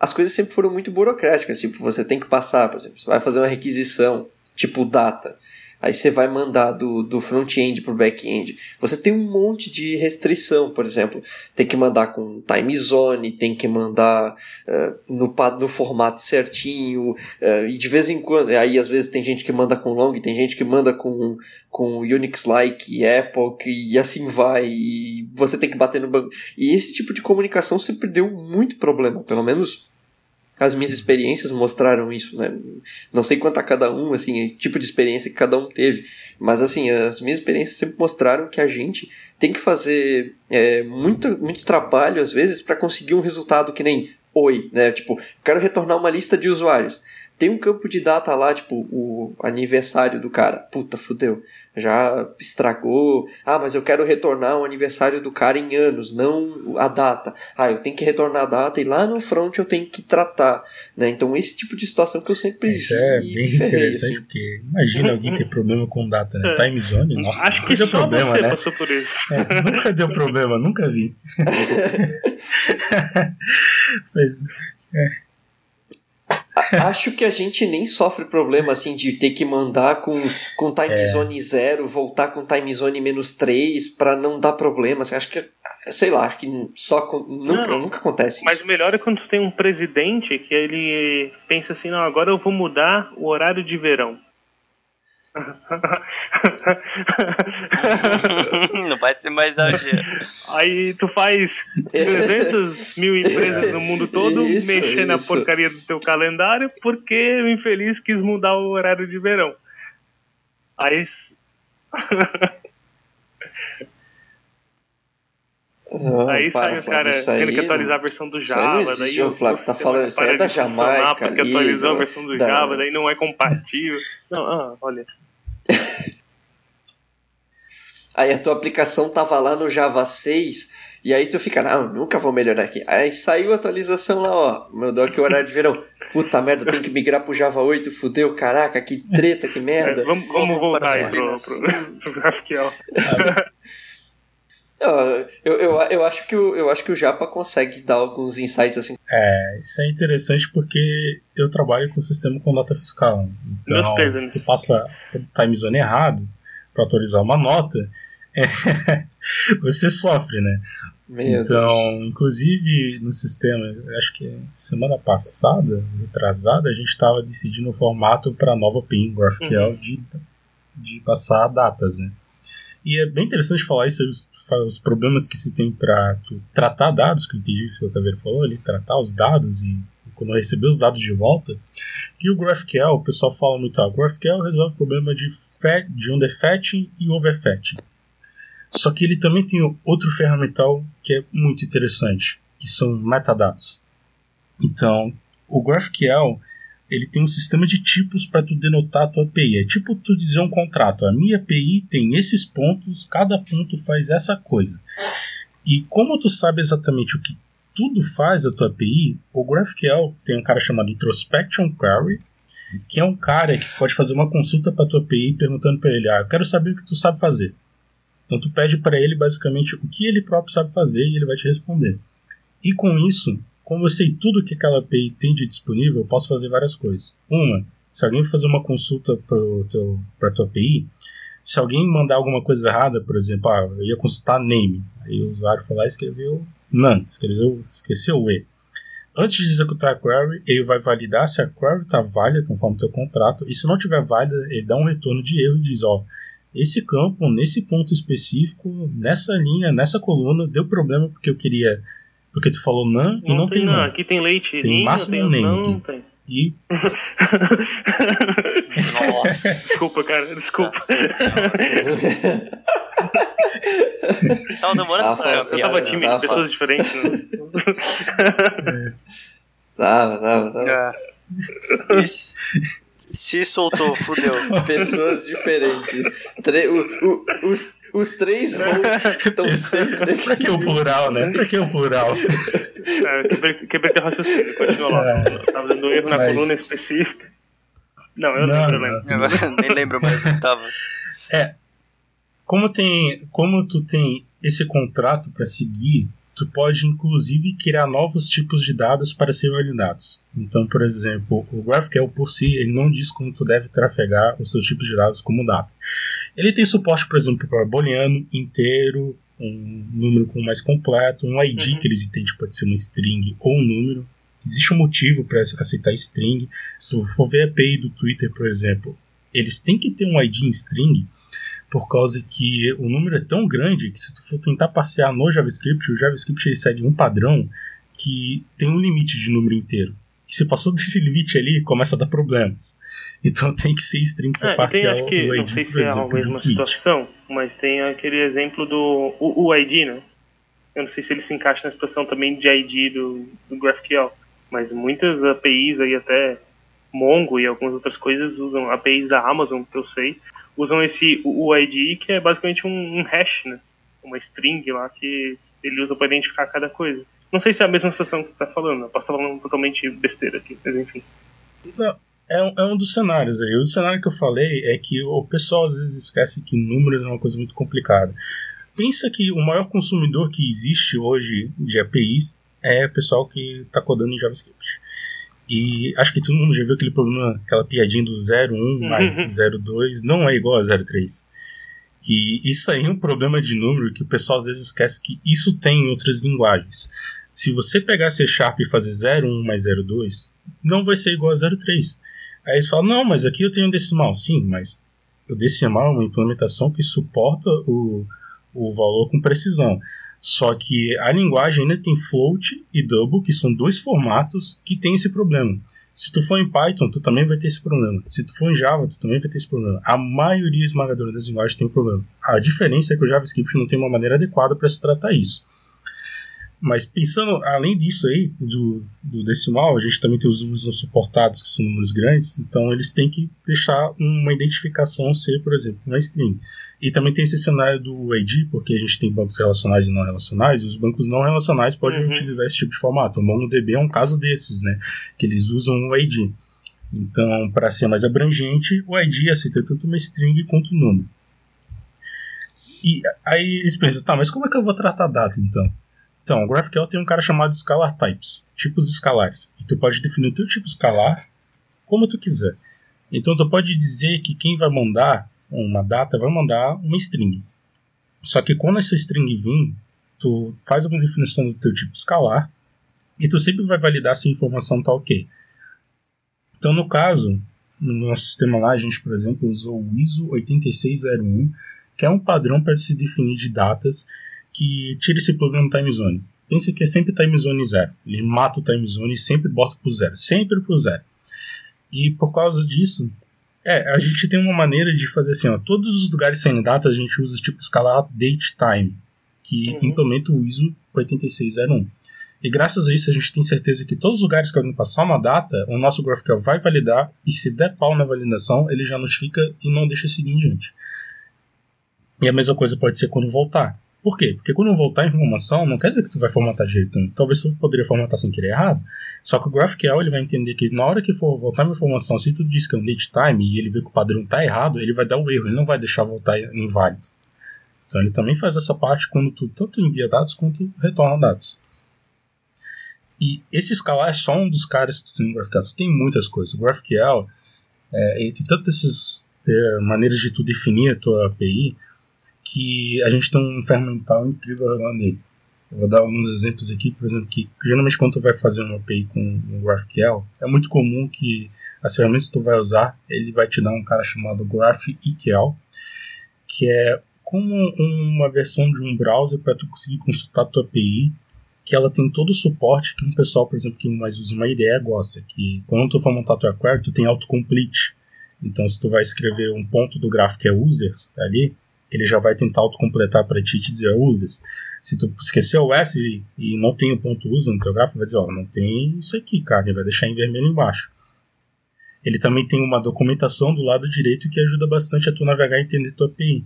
as coisas sempre foram muito burocráticas. Tipo, você tem que passar, por exemplo, você vai fazer uma requisição, tipo data. Aí você vai mandar do, do front-end para o back-end. Você tem um monte de restrição, por exemplo. Tem que mandar com time zone, tem que mandar uh, no, no formato certinho. uh, e de vez em quando, aí às vezes tem gente que manda com long, tem gente que manda com, com Unix-like, Epoch, e assim vai. E você tem que bater no banco. E esse tipo de comunicação sempre deu muito problema, pelo menos as minhas experiências mostraram isso, né? Não sei quanto a cada um, assim, tipo de experiência que cada um teve, mas assim, as minhas experiências sempre mostraram que a gente tem que fazer é, muito, muito trabalho, às vezes, para conseguir um resultado que nem oi, né? Tipo, quero retornar uma lista de usuários. tem um campo de data lá, tipo, o aniversário do cara. Puta, fudeu. Já estragou. Ah, mas eu quero retornar o aniversário do cara em anos, não a data. Ah, eu tenho que retornar a data e lá no front eu tenho que tratar. Né? Então, esse tipo de situação que eu sempre Isso é bem ferrei, interessante, assim. porque imagina alguém ter problema com data, né? É. Time zone, nossa, Acho que deu problema, né? passou por isso. É, nunca deu problema, nunca vi. mas, é acho que a gente nem sofre problema assim de ter que mandar com, com time é. zone zero, voltar com time zone menos 3 para não dar problema. Assim, acho que, sei lá, acho que só nunca, não, nunca acontece. Mas o melhor é quando tem um presidente que ele pensa assim: não, agora eu vou mudar o horário de verão. não vai ser mais da Aí tu faz 300 mil empresas no mundo todo isso, mexer na porcaria do teu calendário porque o infeliz quis mudar o horário de verão. Aí. Oh, aí para, sai o cara tendo que atualizar a versão do Java. Isso daí o Flávio tá falando, isso aí é da Jamaica. Porque ali, atualizou a versão do da... Java, daí não é compatível. Não, ah, olha. aí a tua aplicação tava lá no Java 6 e aí tu fica, não, nunca vou melhorar aqui. Aí saiu a atualização lá, ó, meu o horário de verão. Puta merda, tem que migrar pro Java 8, fudeu, caraca, que treta, que merda. É, vamos, vamos voltar aí pro, pro, pro GraphQL. Eu, eu, eu, acho que o, eu acho que o Japa consegue dar alguns insights assim. É, isso é interessante porque eu trabalho com o sistema com data fiscal. Então, se tu passa o time zone errado para atualizar uma nota, é, você sofre, né? Meu então, Deus. inclusive no sistema, acho que semana passada, retrasada, a gente estava decidindo o formato para a nova PIN GraphQL uhum. de, de passar datas, né? E é bem interessante falar isso, os, problemas que se tem para tratar dados, que eu entendi que o Caveiro falou ali, tratar os dados e quando receber os dados de volta, que o GraphQL, o pessoal fala muito, ah, o GraphQL resolve o problema de, de underfetching e overfetching. Só que ele também tem outro ferramental que é muito interessante, que são metadados. Então, o GraphQL ele tem um sistema de tipos para tu denotar a tua API. É tipo tu dizer um contrato. A minha API tem esses pontos, cada ponto faz essa coisa. E como tu sabe exatamente o que tudo faz a tua API, o GraphQL tem um cara chamado Introspection Query, que é um cara que pode fazer uma consulta para tua API perguntando para ele: "Ah, eu quero saber o que tu sabe fazer". Então tu pede para ele basicamente o que ele próprio sabe fazer e ele vai te responder. E com isso, como eu sei tudo que aquela API tem de disponível, eu posso fazer várias coisas. Uma, se alguém fazer uma consulta para a tua API, se alguém mandar alguma coisa errada, por exemplo, ah, eu ia consultar name, aí o usuário foi lá e escreveu none, esqueceu, esqueceu o E. Antes de executar a query, ele vai validar se a query está válida conforme o teu contrato, e se não tiver válida, ele dá um retorno de erro e diz, ó, esse campo, nesse ponto específico, nessa linha, nessa coluna, deu problema porque eu queria porque tu falou nan e não tem, tem nan. Aqui tem leite. Tem ninho, máximo tem nem. Não, tem. E. Nossa. desculpa, cara, desculpa. tava demorando pra Eu tava tímido, tava pessoas diferentes. Né? tava, tava, tava. Ah. Isso. Se soltou, fudeu. Pessoas diferentes. Tre o, o, os, os três hosts que estão sempre aqui. Pra que o plural, né? Pra que o plural? É, quebrei, quebrei teu raciocínio, continua lá. É. Tava dando erro na Mas... coluna específica. Não, eu não, lembro, lembro. Nem lembro mais o que tava. É. Como, tem, como tu tem esse contrato para seguir, tu pode inclusive criar novos tipos de dados para serem validados. Então, por exemplo, o GraphQL por si ele não diz como tu deve trafegar os seus tipos de dados como dado. Ele tem suporte, por exemplo, para booleano inteiro, um número com mais completo, um ID uhum. que eles entendem pode ser uma string ou um número. Existe um motivo para aceitar string. Se tu for ver a API do Twitter, por exemplo, eles têm que ter um ID em string por causa que o número é tão grande que se tu for tentar passear no JavaScript, o JavaScript ele segue um padrão que tem um limite de número inteiro. E se passou desse limite ali, começa a dar problemas. Então tem que ser string para é, passear tem, acho que, o ID, Não sei se é a mesma situação, mas tem aquele exemplo do o, o, ID, né? Eu não sei se ele se encaixa na situação também de ID do, do GraphQL, mas muitas APIs aí até Mongo e algumas outras coisas usam APIs da Amazon, que eu sei, usam esse UID, que é basicamente um, um hash, né? Uma string lá que ele usa para identificar cada coisa. Não sei se é a mesma situação que você tá falando, eu posso estar falando totalmente besteira aqui, mas enfim. Não, é, um, é um dos cenários aí. O cenário que eu falei é que o pessoal às vezes esquece que números é uma coisa muito complicada. Pensa que o maior consumidor que existe hoje de APIs é o pessoal que está codando em JavaScript. E acho que todo mundo já viu aquele problema, aquela piadinha do 01 mais 02 não é igual a 03. E isso aí é um problema de número que o pessoal às vezes esquece que isso tem em outras linguagens. Se você pegar C Sharp e fazer 01 mais 02, não vai ser igual a 03. Aí eles falam, não, mas aqui eu tenho um decimal. Sim, mas o decimal é uma implementação que suporta o, o valor com precisão. Só que a linguagem ainda tem float e double, que são dois formatos que tem esse problema. Se tu for em Python, tu também vai ter esse problema. Se tu for em Java, tu também vai ter esse problema. A maioria esmagadora das linguagens tem um problema. A diferença é que o JavaScript não tem uma maneira adequada para se tratar isso. Mas pensando, além disso aí, do, do, decimal, a gente também tem os números não suportados, que são números grandes, então eles têm que deixar uma identificação ser, por exemplo, uma string. E também tem esse cenário do ID, porque a gente tem bancos relacionais e não relacionais, e os bancos não relacionais podem uhum. utilizar esse tipo de formato. O MongoDB é um caso desses, né? Que eles usam o ID. Então, para ser mais abrangente, o ID aceita tanto uma string quanto um número. E aí eles pensam, tá, mas como é que eu vou tratar a data então? Então, o GraphQL tem um cara chamado Scalar Types, tipos escalares. E tu pode definir o teu tipo escalar como tu quiser. Então, tu pode dizer que quem vai mandar uma data vai mandar uma string. Só que quando essa string vir, tu faz uma definição do teu tipo escalar e tu sempre vai validar se a informação tá ok. Então, no caso, no nosso sistema lá, a gente, por exemplo, usou o ISO 8601, que é um padrão para se definir de datas que tira esse problema time zone. Pense que é sempre time zone zero. Ele mata o time zone e sempre bota pro zero. Sempre pro zero. E por causa disso, é, a gente tem uma maneira de fazer assim, ó, todos os lugares sem data a gente usa tipo escalar date time, que uhum. implementa o ISO 8601. E graças a isso a gente tem certeza que todos os lugares que alguém passar uma data, o nosso GraphQL vai validar e se der pau na validação, ele já notifica e não deixa seguir em diante. E a mesma coisa pode ser quando voltar. Por quê? Porque quando voltar a informação, não quer dizer que tu vai formatar direito. Talvez tu poderia formatar sem querer errado. Só que o GraphQL ele vai entender que na hora que for voltar a informação, se tu diz que é um date time e ele vê que o padrão está errado, ele vai dar o erro, ele não vai deixar voltar inválido. Então ele também faz essa parte quando tu tanto envia dados quanto retorna dados. E esse escalar é só um dos caras que tu tem no GraphQL. Tu tem muitas coisas. O GraphQL, é, tem tantas essas é, maneiras de tu definir a tua API, que a gente tem um ferramental incrível lá nele. Eu vou dar alguns exemplos aqui, por exemplo, que geralmente quando tu vai fazer uma API com o GraphQL, é muito comum que as ferramentas que tu vai usar, ele vai te dar um cara chamado GraphQL, que é como uma versão de um browser para tu conseguir consultar a tua API, que ela tem todo o suporte que um pessoal, por exemplo, que mais usa uma IDE gosta, que quando tu for montar tua query, tu tem autocomplete. Então, se tu vai escrever um ponto do GraphQL users ali, ele já vai tentar autocompletar para ti e te dizer users. Se tu esqueceu o S e, e não tem o ponto user no teu gráfico, vai dizer, ó, não tem isso aqui, cara, ele vai deixar em vermelho embaixo. Ele também tem uma documentação do lado direito que ajuda bastante a tu navegar e entender tua API.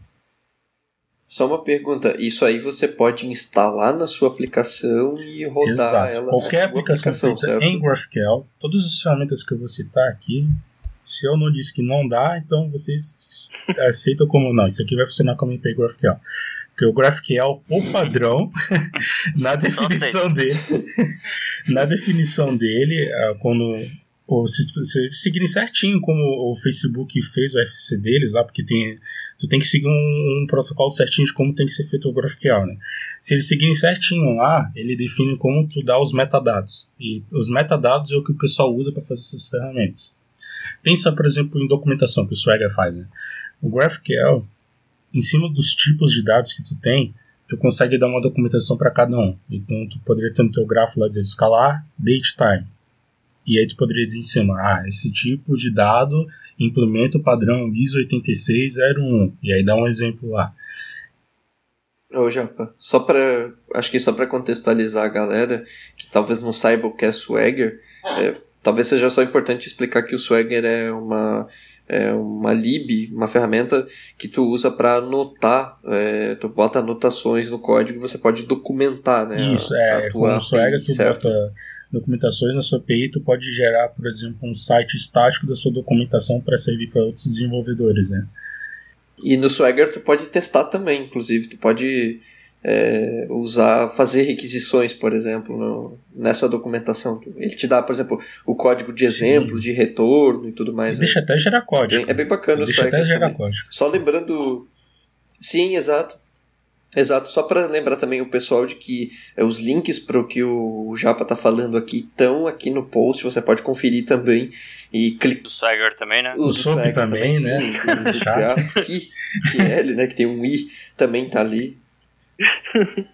Só uma pergunta, isso aí você pode instalar na sua aplicação e rodar Exato. ela Qualquer aplicação, aplicação feita em GraphQL, todas as ferramentas que eu vou citar aqui, se eu não disse que não dá, então vocês aceitam como não. Isso aqui vai funcionar como IP GraphQL. Porque o GraphQL, o padrão, na definição dele, na definição dele, ah, quando se seguirem certinho como o Facebook fez o FC deles lá, porque tem tu tem que seguir um, um, protocolo certinho de como tem que ser feito o GraphQL, né? Se eles seguirem certinho lá, ele define como tu dá os metadados. E os metadados é o que o pessoal usa para fazer essas ferramentas. Pensa, por exemplo, em documentação que o Swagger faz. Né? O GraphQL, em cima dos tipos de dados que tu tem, tu consegue dar uma documentação para cada um. Então, tu poderia ter no teu grafo lá dizer escalar, date time. E aí tu poderia dizer em cima, ah, esse tipo de dado implementa o padrão ISO 8601. E aí dá um exemplo lá. Ô, Japa, só para acho que só para contextualizar a galera que talvez não saiba o que é Swagger, é, talvez seja só importante explicar que o Swagger é uma é uma lib, uma ferramenta que tu usa para anotar, é, tu bota anotações no código e você pode documentar, né? Isso, é, com o Swagger tu certo? bota documentações na sua API, tu pode gerar, por exemplo, um site estático da sua documentação para servir para outros desenvolvedores, né? E no Swagger tu pode testar também, inclusive, tu pode é, usar, fazer requisições, por exemplo, no, nessa documentação. Ele te dá, por exemplo, o código de exemplo, Sim. de retorno e tudo mais. E deixa né? até gerar código. É, bem bacana deixa o até gerar código. Só lembrando. Sim, exato. Exato, só para lembrar também o pessoal de que é, os links para o que o Japa tá falando aqui estão aqui no post, você pode conferir também e clicar. Do Swagger também, né? O, o Swagger também, também, né? Sim, do, do Graph, que é ele, né? Que tem um i, também tá ali.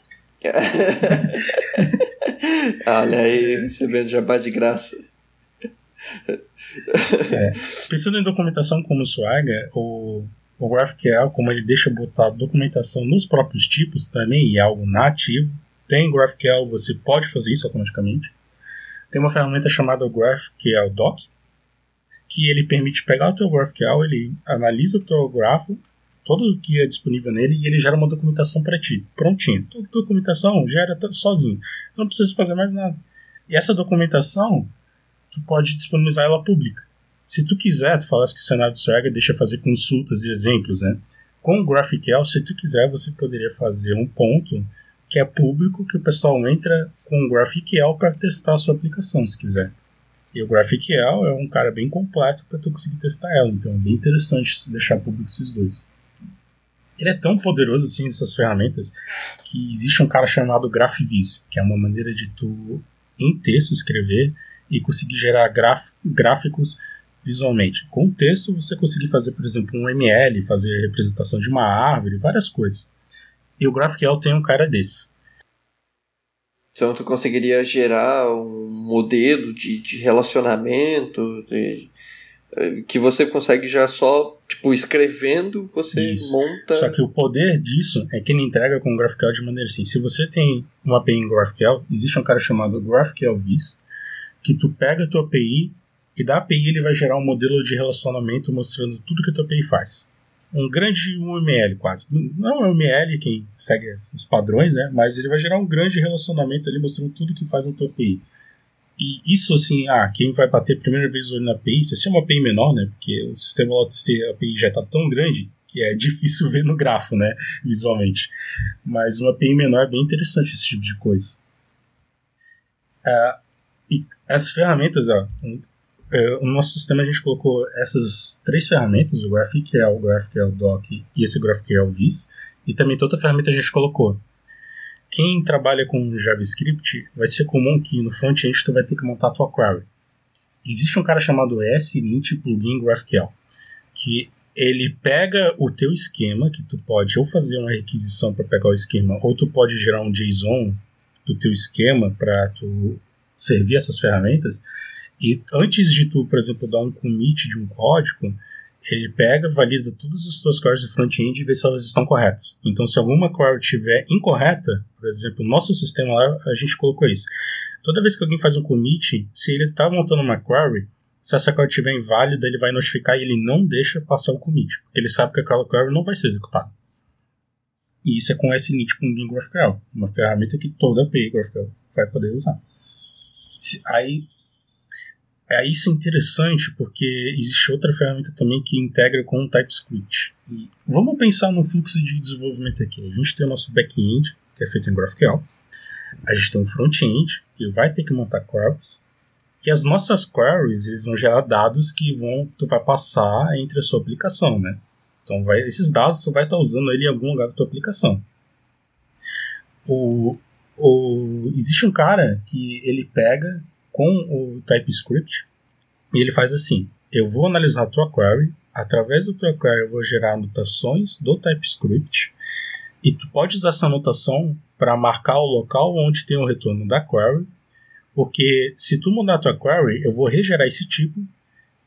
Olha aí, recebendo jabá de graça. É. Pensando em documentação como Swagger, o, o GraphQL, como ele deixa botar documentação nos próprios tipos também, e é algo nativo, tem GraphQL, você pode fazer isso automaticamente. Tem uma ferramenta chamada GraphQL Doc, que ele permite pegar o teu GraphQL, ele analisa o teu grafo todo o que é disponível nele e ele gera uma documentação para ti, prontinho. Toda documentação gera sozinho. Não precisa fazer mais nada. E essa documentação, tu pode disponibilizar ela pública. Se tu quiser, tu falasse que o cenário do deixa fazer consultas e exemplos, né? Com o GraphQL, se tu quiser, você poderia fazer um ponto que é público, que o pessoal entra com o GraphQL para testar a sua aplicação, se quiser. E o GraphQL é um cara bem completo para tu conseguir testar ela, então é bem interessante deixar público esses dois ele é tão poderoso assim essas ferramentas que existe um cara chamado GraphViz, que é uma maneira de tu em texto escrever e conseguir gerar gráficos visualmente. Com o texto você conseguir fazer, por exemplo, um ML, fazer representação de uma árvore, várias coisas. E o GraphQL tem um cara desse. Então tu conseguiria gerar um modelo de, de relacionamento, de, que você consegue já só, tipo, escrevendo, você Isso. monta. Só que o poder disso é que ele entrega com o GraphQL de maneira assim. Se você tem uma API em GraphQL, existe um cara chamado GraphQL Viz, que tu pega a tua API e da API ele vai gerar um modelo de relacionamento mostrando tudo que a tua API faz. Um grande UML quase. Não é um UML quem segue os padrões, né? Mas ele vai gerar um grande relacionamento ali mostrando tudo que faz a tua API. E isso, assim, ah, quem vai bater a primeira vez o olho na API, se é uma API menor, né? Porque o sistema OTC API já está tão grande que é difícil ver no grafo, né? Visualmente. Mas uma API menor é bem interessante esse tipo de coisa. Uh, e as ferramentas, ó, no nosso sistema a gente colocou essas três ferramentas, o GraphQL, o GraphQL Doc e esse GraphQL Viz, e também toda a ferramenta a gente colocou quem trabalha com JavaScript, vai ser comum que no front-end tu vai ter que montar a tua query. Existe um cara chamado S-Lint Plugin GraphQL, que ele pega o teu esquema, que tu pode ou fazer uma requisição para pegar o esquema, ou tu pode gerar um JSON do teu esquema para tu servir essas ferramentas. E antes de tu, por exemplo, dar um commit de um código, ele pega, valida todas as suas queries de front-end e vê se elas estão corretas. Então, se alguma query estiver incorreta, por exemplo, no nosso sistema lá, a gente colocou isso. Toda vez que alguém faz um commit, se ele está montando uma query, se essa query estiver inválida, ele vai notificar e ele não deixa passar o commit, porque ele sabe que aquela query não vai ser executada. E isso é com SNIT com o GraphQL, uma ferramenta que toda API GraphQL vai poder usar. Aí é isso interessante porque existe outra ferramenta também que integra com o TypeScript. E vamos pensar no fluxo de desenvolvimento aqui. A gente tem o nosso back-end, que é feito em GraphQL. A gente tem um front-end, que vai ter que montar queries. E as nossas queries, eles vão gerar dados que vão, tu vai passar entre a sua aplicação, né? Então, vai, esses dados você vai estar usando ele em algum lugar da tua aplicação. O, o, existe um cara que ele pega com o TypeScript e ele faz assim: eu vou analisar a tua query, através da tua query eu vou gerar anotações do TypeScript e tu pode usar essa anotação para marcar o local onde tem o retorno da query, porque se tu mudar a tua query, eu vou regerar esse tipo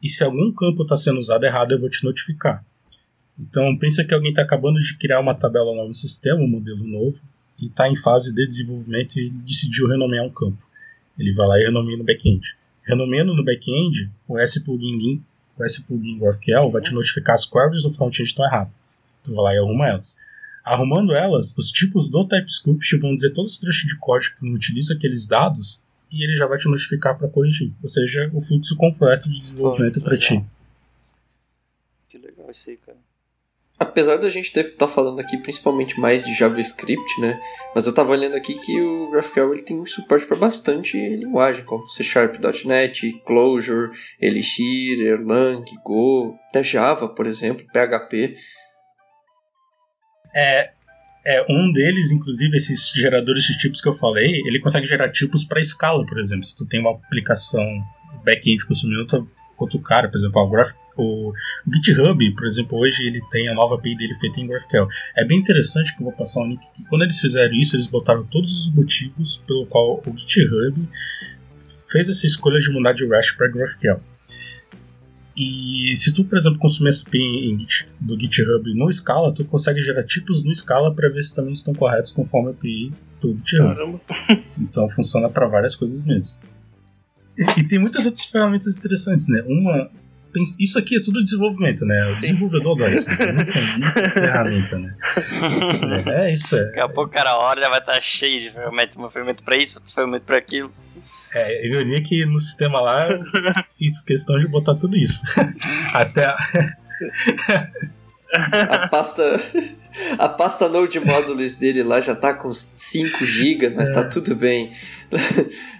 e se algum campo está sendo usado errado, eu vou te notificar. Então, pensa que alguém está acabando de criar uma tabela nova no sistema, um modelo novo, e está em fase de desenvolvimento e decidiu renomear um campo. Ele vai lá e renomeia no back-end. Renomendo no back-end, o S-Plugin o S-Plugin GraphQL vai te notificar as queries do front-end estão erradas. Tu vai lá e arruma elas. Arrumando elas, os tipos do TypeScript vão dizer todos os trechos de código que não utiliza aqueles dados e ele já vai te notificar para corrigir. Ou seja, o fluxo completo de desenvolvimento para ti. Que legal isso aí, cara. Apesar da gente estar tá falando aqui principalmente mais de JavaScript, né? Mas eu tava olhando aqui que o GraphQL ele tem suporte para bastante linguagem, como C Sharp, .NET, Clojure, Elixir, Erlang, Go, até Java, por exemplo, PHP. É, é um deles, inclusive, esses geradores de tipos que eu falei, ele consegue gerar tipos para escala, por exemplo. Se tu tem uma aplicação back-end consumindo outro cara, por exemplo, o, Graph, o, o, GitHub, por exemplo, hoje ele tem a nova API dele feita em GraphQL. É bem interessante que eu vou passar um link que quando eles fizeram isso, eles botaram todos os motivos pelo qual o GitHub fez essa escolha de mudar de REST para GraphQL. E se tu, por exemplo, consumir essa API do GitHub no Scala, tu consegue gerar tipos no Scala para ver se também estão corretos conforme a API do GitHub. Caramba. Então funciona para várias coisas mesmo. E, e, tem muitas outras ferramentas interessantes, né? Uma. Isso aqui é tudo desenvolvimento, né? O desenvolvedor adora isso. Muita, muita ferramenta, né? É, é isso. É. Daqui a pouco, cara, a hora já vai estar cheia de ferramentas. Uma ferramenta pra isso, outra ferramenta pra aquilo. É, ironia que no sistema lá eu fiz questão de botar tudo isso. Até. A pasta. A pasta Node Modules dele lá já tá com 5 GB, mas tá é. tá tudo bem.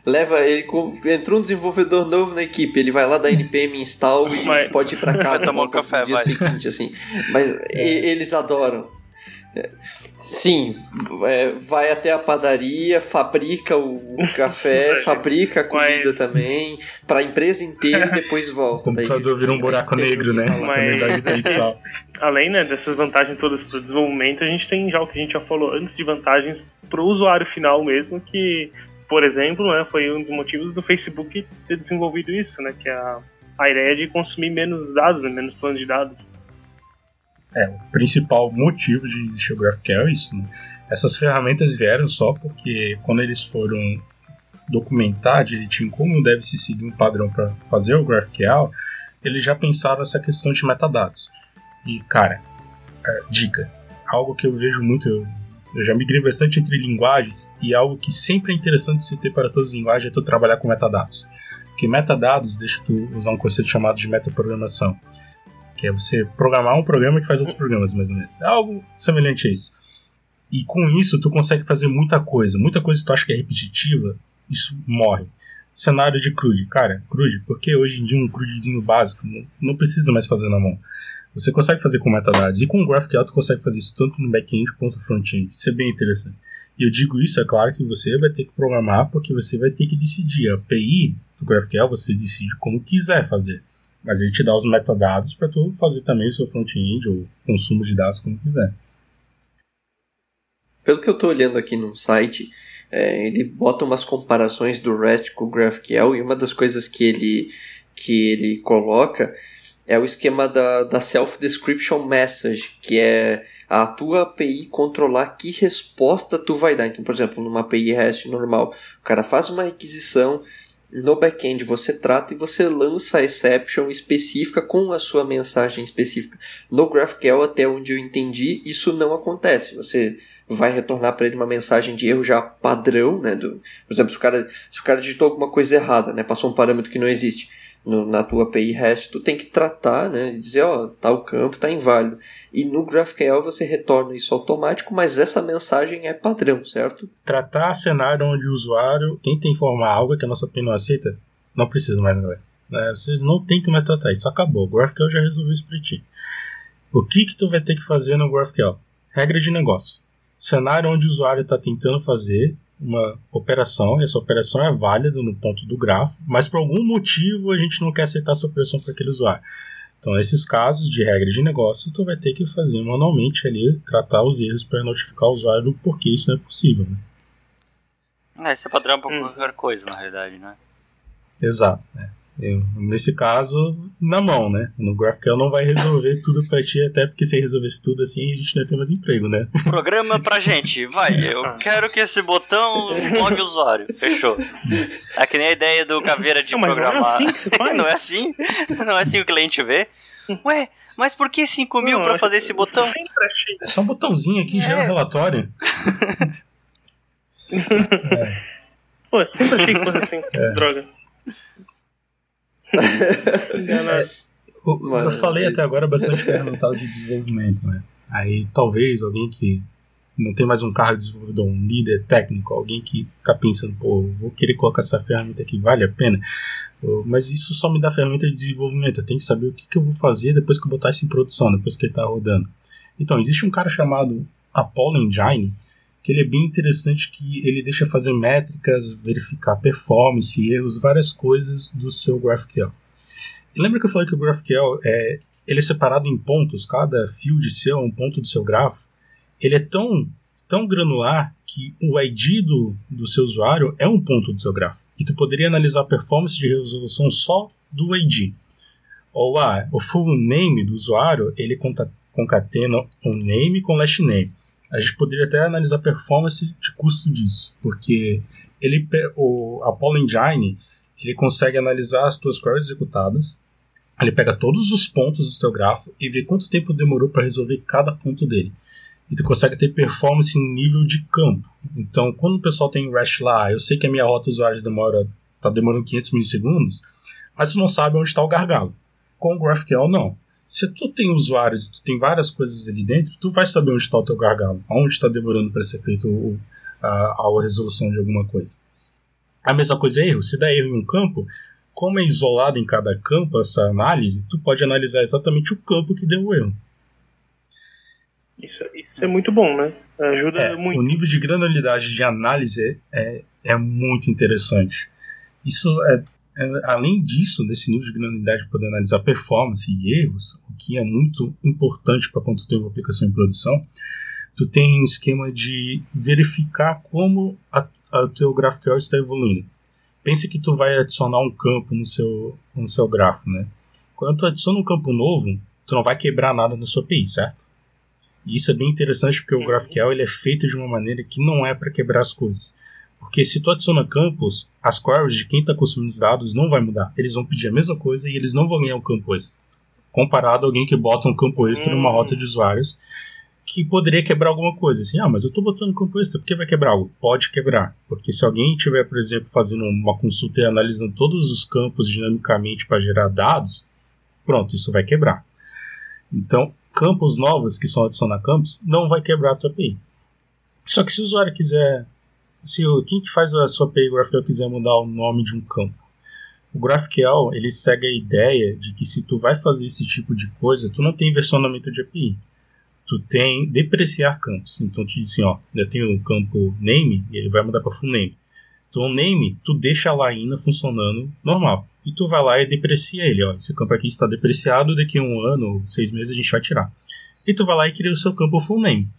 Leva ele com. Entrou um desenvolvedor novo na equipe, ele vai lá da NPM install e mas, pode ir pra casa tomar um café, no dia vai. seguinte, assim. Mas é. eles adoram. Sim, é, vai até a padaria, fabrica o café, fabrica a comida Mas... também, para a empresa inteira e depois volta. O computador vira um buraco negro, né? Mas... Além né, dessas vantagens todas para o desenvolvimento, a gente tem já o que a gente já falou antes de vantagens para o usuário final mesmo, que, por exemplo, né, foi um dos motivos do Facebook ter desenvolvido isso, né? Que é a, a ideia de consumir menos dados, né, menos planos de dados. É, o principal motivo de existir o GraphQL é isso, né? Essas ferramentas vieram só porque quando eles foram documentar direitinho como deve se seguir um padrão para fazer o GraphQL, eles já pensaram essa questão de metadados. E, cara, é, dica, algo que eu vejo muito, eu, eu já migrei bastante entre linguagens e algo que sempre é interessante se ter para todas as linguagens é tu trabalhar com metadados. Porque metadados deixa tu usar um conceito chamado de metaprogramação que é você programar um programa que faz outros programas, mais ou menos. É algo semelhante a isso. E com isso, tu consegue fazer muita coisa. Muita coisa que tu acha que é repetitiva, isso morre. Cenário de CRUD. Cara, CRUD, porque hoje em dia um CRUDzinho básico não, não precisa mais fazer na mão. Você consegue fazer com metadados. E com o GraphQL tu consegue fazer isso tanto no back-end quanto no front-end. Isso é bem interessante. E eu digo isso, é claro que você vai ter que programar porque você vai ter que decidir. A API do GraphQL você decide como quiser fazer. Mas ele te dá os metadados para tu fazer também o seu front-end ou consumo de dados como quiser. Pelo que eu estou olhando aqui no site, é, ele bota umas comparações do REST com o GraphQL e uma das coisas que ele, que ele coloca é o esquema da, da Self-Description Message, que é a tua API controlar que resposta tu vai dar. Então, por exemplo, numa API REST normal, o cara faz uma requisição, no back-end você trata e você lança a exception específica com a sua mensagem específica. No GraphQL, até onde eu entendi, isso não acontece. Você vai retornar para ele uma mensagem de erro já padrão, né? Do, por exemplo, se o, cara, se o cara digitou alguma coisa errada, né? Passou um parâmetro que não existe no, na tua API REST, tu tem que tratar, né, dizer, ó, tal campo tá inválido. E no GraphQL você retorna isso automático, mas essa mensagem é padrão, certo? Tratar cenário onde o usuário tenta informar algo que a nossa API não aceita, não precisa mais, galera. Né? Vocês não tem que mais tratar isso, acabou. O GraphQL já resolveu isso pra ti. O que que tu vai ter que fazer no GraphQL? Regra de negócio. Cenário onde o usuário está tentando fazer uma operação, essa operação é válida no ponto do grafo, mas por algum motivo a gente não quer aceitar essa operação para aquele usuário. Então, nesses casos de regra de negócio, tu vai ter que fazer manualmente ali, tratar os erros para notificar o usuário do porquê isso não é possível. Né? É, esse é padrão para hum. qualquer coisa, na realidade, né? Exato. Né? Eu, nesse caso, na mão, né? No GraphQL não vai resolver tudo pra ti, até porque se resolvesse tudo assim, a gente não ia ter mais emprego, né? Programa pra gente, vai. Eu quero que esse botão logue o usuário. Fechou. É que nem a ideia do caveira de Não, mas programar. Não é assim? Não é assim? Não é assim que o cliente vê? Ué, mas por que 5 mil Não, pra fazer esse botão? Sempre achei. É só um botãozinho aqui, gera É. um relatório. Pô, eu sempre achei que fosse assim. É. Droga. Enganado. O- Mano, eu falei até agora bastante ferramental de desenvolvimento, né? Aí talvez alguém que não tem mais um cargo de desenvolvedor, um líder técnico, alguém que tá pensando, pô, vou querer colocar essa ferramenta aqui, vale a pena? Mas isso só me dá ferramenta de desenvolvimento, eu tenho que saber o que, que eu vou fazer depois que eu botar isso em produção, depois que ele tá rodando. Então, existe um cara chamado Apollo Engine, que ele é bem interessante que ele deixa fazer métricas, verificar performance, erros, várias coisas do seu GraphQL. E lembra que eu falei que o GraphQL é, ele é separado em pontos, cada field seu é um ponto do seu grafo? Ele é tão, tão granular que o ID do, do seu usuário é um ponto do seu grafo. E tu poderia analisar a performance de resolução só do ID. Ou ah, o full name do usuário, ele concatena o name com last name. A gente poderia até analisar performance de custo disso, porque ele, o Apollo Engine ele consegue analisar as tuas queries executadas, ele pega todos os pontos do teu grafo e vê quanto tempo demorou para resolver cada ponto dele. E tu consegue ter performance em nível de campo. Então, quando o pessoal tem REST lá, eu sei que a minha rota usuários demora, tá demorando 500 milissegundos, mas tu não sabe onde está o gargalo. Com o GraphQL, não. Se tu tem usuários e tu tem várias coisas ali dentro, tu vai saber onde está o teu gargalo, aonde está demorando para ser feito o- a, a resolução de alguma coisa. A mesma coisa é erro. Se der erro em um campo, como é isolado em cada campo essa análise, tu pode analisar exatamente o campo que deu o erro. Isso, isso é muito bom, né? Ajuda É, muito. o nível de granularidade de análise é, é muito interessante. Isso é, é- além disso, desse nível de granularidade para poder analisar performance e erros, o que é muito importante para quando tu tem uma aplicação em produção, tu tem um esquema de verificar como a teu GraphQL está evoluindo. Pensa que tu vai adicionar um campo no seu, no seu grafo, né? Quando tu adiciona um campo novo, tu não vai quebrar nada na sua API, certo? E isso é bem interessante porque o Uhum. GraphQL ele é feito de uma maneira que não é para quebrar as coisas. Porque se tu adiciona campos, as queries de quem está consumindo os dados não vai mudar. Eles vão pedir a mesma coisa e eles não vão ganhar o campo extra. Comparado a alguém que bota um campo extra numa Hum. rota de usuários que poderia quebrar alguma coisa. Assim, ah, mas eu estou botando campo extra, por que vai quebrar algo? Pode quebrar. Porque se alguém estiver, por exemplo, fazendo uma consulta e analisando todos os campos dinamicamente para gerar dados, pronto, isso vai quebrar. Então, campos novos que são adicionar campos não vai quebrar a tua API. Só que se o usuário quiser, se o, quem que faz a sua API GraphQL quiser mudar o nome de um campo, o GraphQL ele segue a ideia de que se tu vai fazer esse tipo de coisa, tu não tem versionamento de API. Tu tem depreciar campos. Então tu diz assim, ó, eu tenho o campo name e ele vai mudar para full name. Então o name tu deixa lá ainda funcionando normal. E tu vai lá e deprecia ele, ó. Esse campo aqui está depreciado, daqui a um ano, seis meses a gente vai tirar. E tu vai lá e cria o seu campo full name.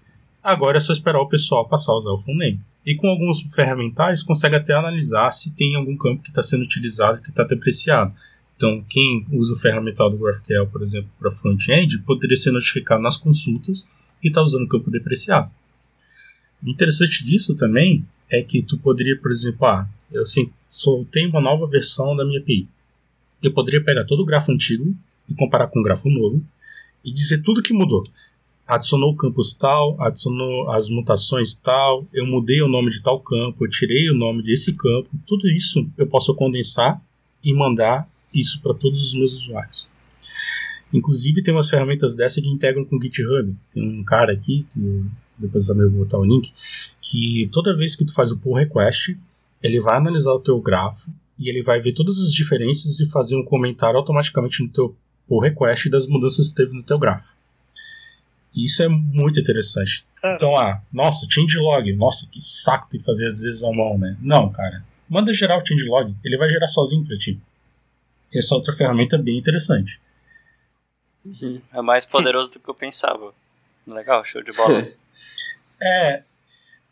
Agora é só esperar o pessoal passar a usar o full name. E com alguns ferramentais consegue até analisar se tem algum campo que está sendo utilizado que está depreciado. Então, quem usa o ferramental do GraphQL, por exemplo, para front-end, poderia ser notificado nas consultas que está usando o campo depreciado. O interessante disso também é que tu poderia, por exemplo, ah, eu assim, soltei uma nova versão da minha API. Eu poderia pegar todo o grafo antigo e comparar com o grafo novo e dizer tudo que mudou. Adicionou o campus tal, adicionou as mutações tal, eu mudei o nome de tal campo, eu tirei o nome desse campo, tudo isso eu posso condensar e mandar isso para todos os meus usuários. Inclusive tem umas ferramentas dessa que integram com o GitHub. Tem um cara aqui, que depois eu vou botar o link, que toda vez que tu faz o pull request, ele vai analisar o teu grafo e ele vai ver todas as diferenças e fazer um comentário automaticamente no teu pull request das mudanças que teve no teu grafo. E isso é muito interessante. Cara. Então, ah, nossa, changelog, nossa, que saco tem que fazer às vezes à mão, né? Não, cara. Manda gerar o changelog, ele vai gerar sozinho pra ti. Essa outra ferramenta é bem interessante. É mais poderoso do que eu pensava. Legal, show de bola. É,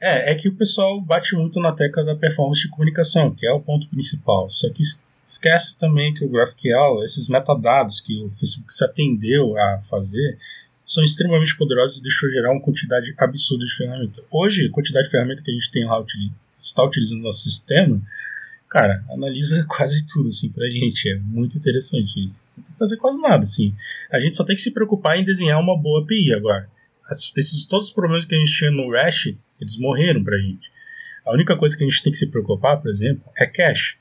é, é que o pessoal bate muito na tecla da performance de comunicação, que é o ponto principal. Só que esquece também que o GraphQL, esses metadados que o Facebook se atendeu a fazer, são extremamente poderosos e deixou gerar uma quantidade absurda de ferramentas. Hoje, a quantidade de ferramentas que a gente tem lá está utilizando no nosso sistema, cara, analisa quase tudo assim pra gente. É muito interessante isso. Não tem que fazer quase nada, assim. A gente só tem que se preocupar em desenhar uma boa API agora. Esses, todos os problemas que a gente tinha no REST, eles morreram pra gente. A única coisa que a gente tem que se preocupar, por exemplo, é cache.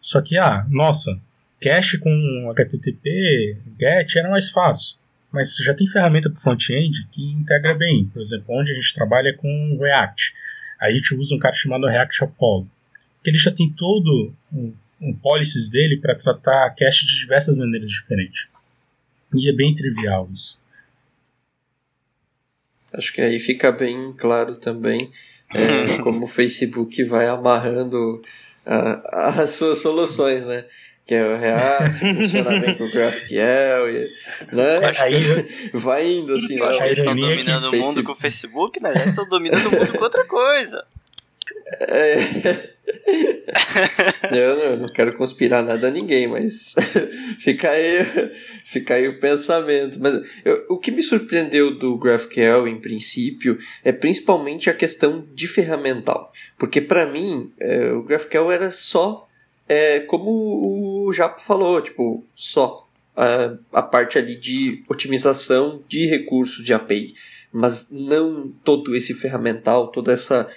Só que, ah, nossa, cache com HTTP, GET era mais fácil. Mas já tem ferramenta para front-end que integra bem. Por exemplo, onde a gente trabalha com React. A gente usa um cara chamado React Apollo, que ele já tem todo um, um policies dele para tratar cache de diversas maneiras diferentes. E é bem trivial isso. Acho que aí fica bem claro também é, como o Facebook vai amarrando uh, as suas soluções, né? Que é o React, funciona bem com o GraphQL, e, né? Aí, vai indo assim. Eu acho que eles estão dominando o mundo com o Facebook, né? Eles estão dominando o mundo com outra coisa. É... eu, não, não quero conspirar nada a ninguém, mas fica aí, fica aí o pensamento. Mas eu, o que me surpreendeu do GraphQL, em princípio, é principalmente a questão de ferramental. Porque para mim, é, o GraphQL era só, é, como o Japa falou, tipo, só a, a parte ali de otimização de recursos de API. Mas não todo esse ferramental, toda essa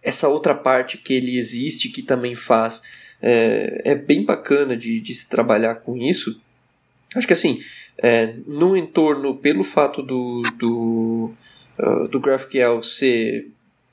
essa outra parte que ele existe, que também faz. É, é bem bacana de, de se trabalhar com isso. Acho que assim, é, no entorno, pelo fato do, do, uh, do GraphQL ser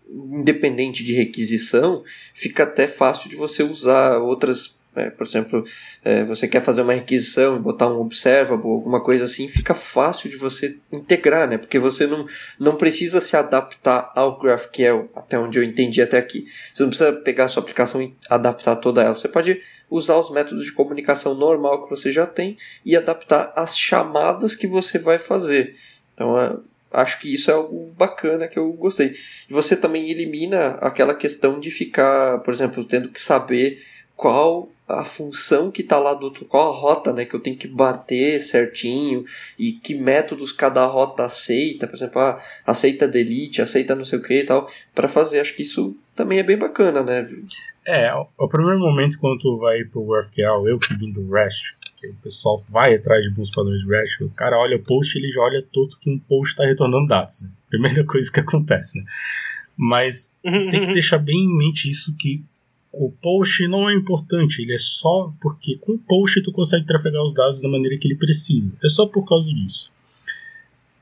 independente de requisição, fica até fácil de você usar outras é, por exemplo, é, você quer fazer uma requisição e botar um observable, alguma coisa assim, fica fácil de você integrar, né? Porque você não, não precisa se adaptar ao GraphQL, até onde eu entendi até aqui. Você não precisa pegar a sua aplicação e adaptar toda ela. Você pode usar os métodos de comunicação normal que você já tem e adaptar as chamadas que você vai fazer. Então, é, acho que isso é algo bacana que eu gostei. E você também elimina aquela questão de ficar, por exemplo, tendo que saber qual a função que está lá do outro, qual a rota né, que eu tenho que bater certinho e que métodos cada rota aceita, por exemplo, ah, aceita delete, aceita não sei o que e tal, para fazer. Acho que isso também é bem bacana, né? É, o primeiro momento quando tu vai pro GraphQL, eu que vim do REST, que o pessoal vai atrás de bons padrões de REST, o cara olha o post ele já olha todo que um post está retornando dados. Né? Primeira coisa que acontece, né? Mas tem que deixar bem em mente isso que o post não é importante, ele é só porque com o post tu consegue trafegar os dados da maneira que ele precisa. É só por causa disso.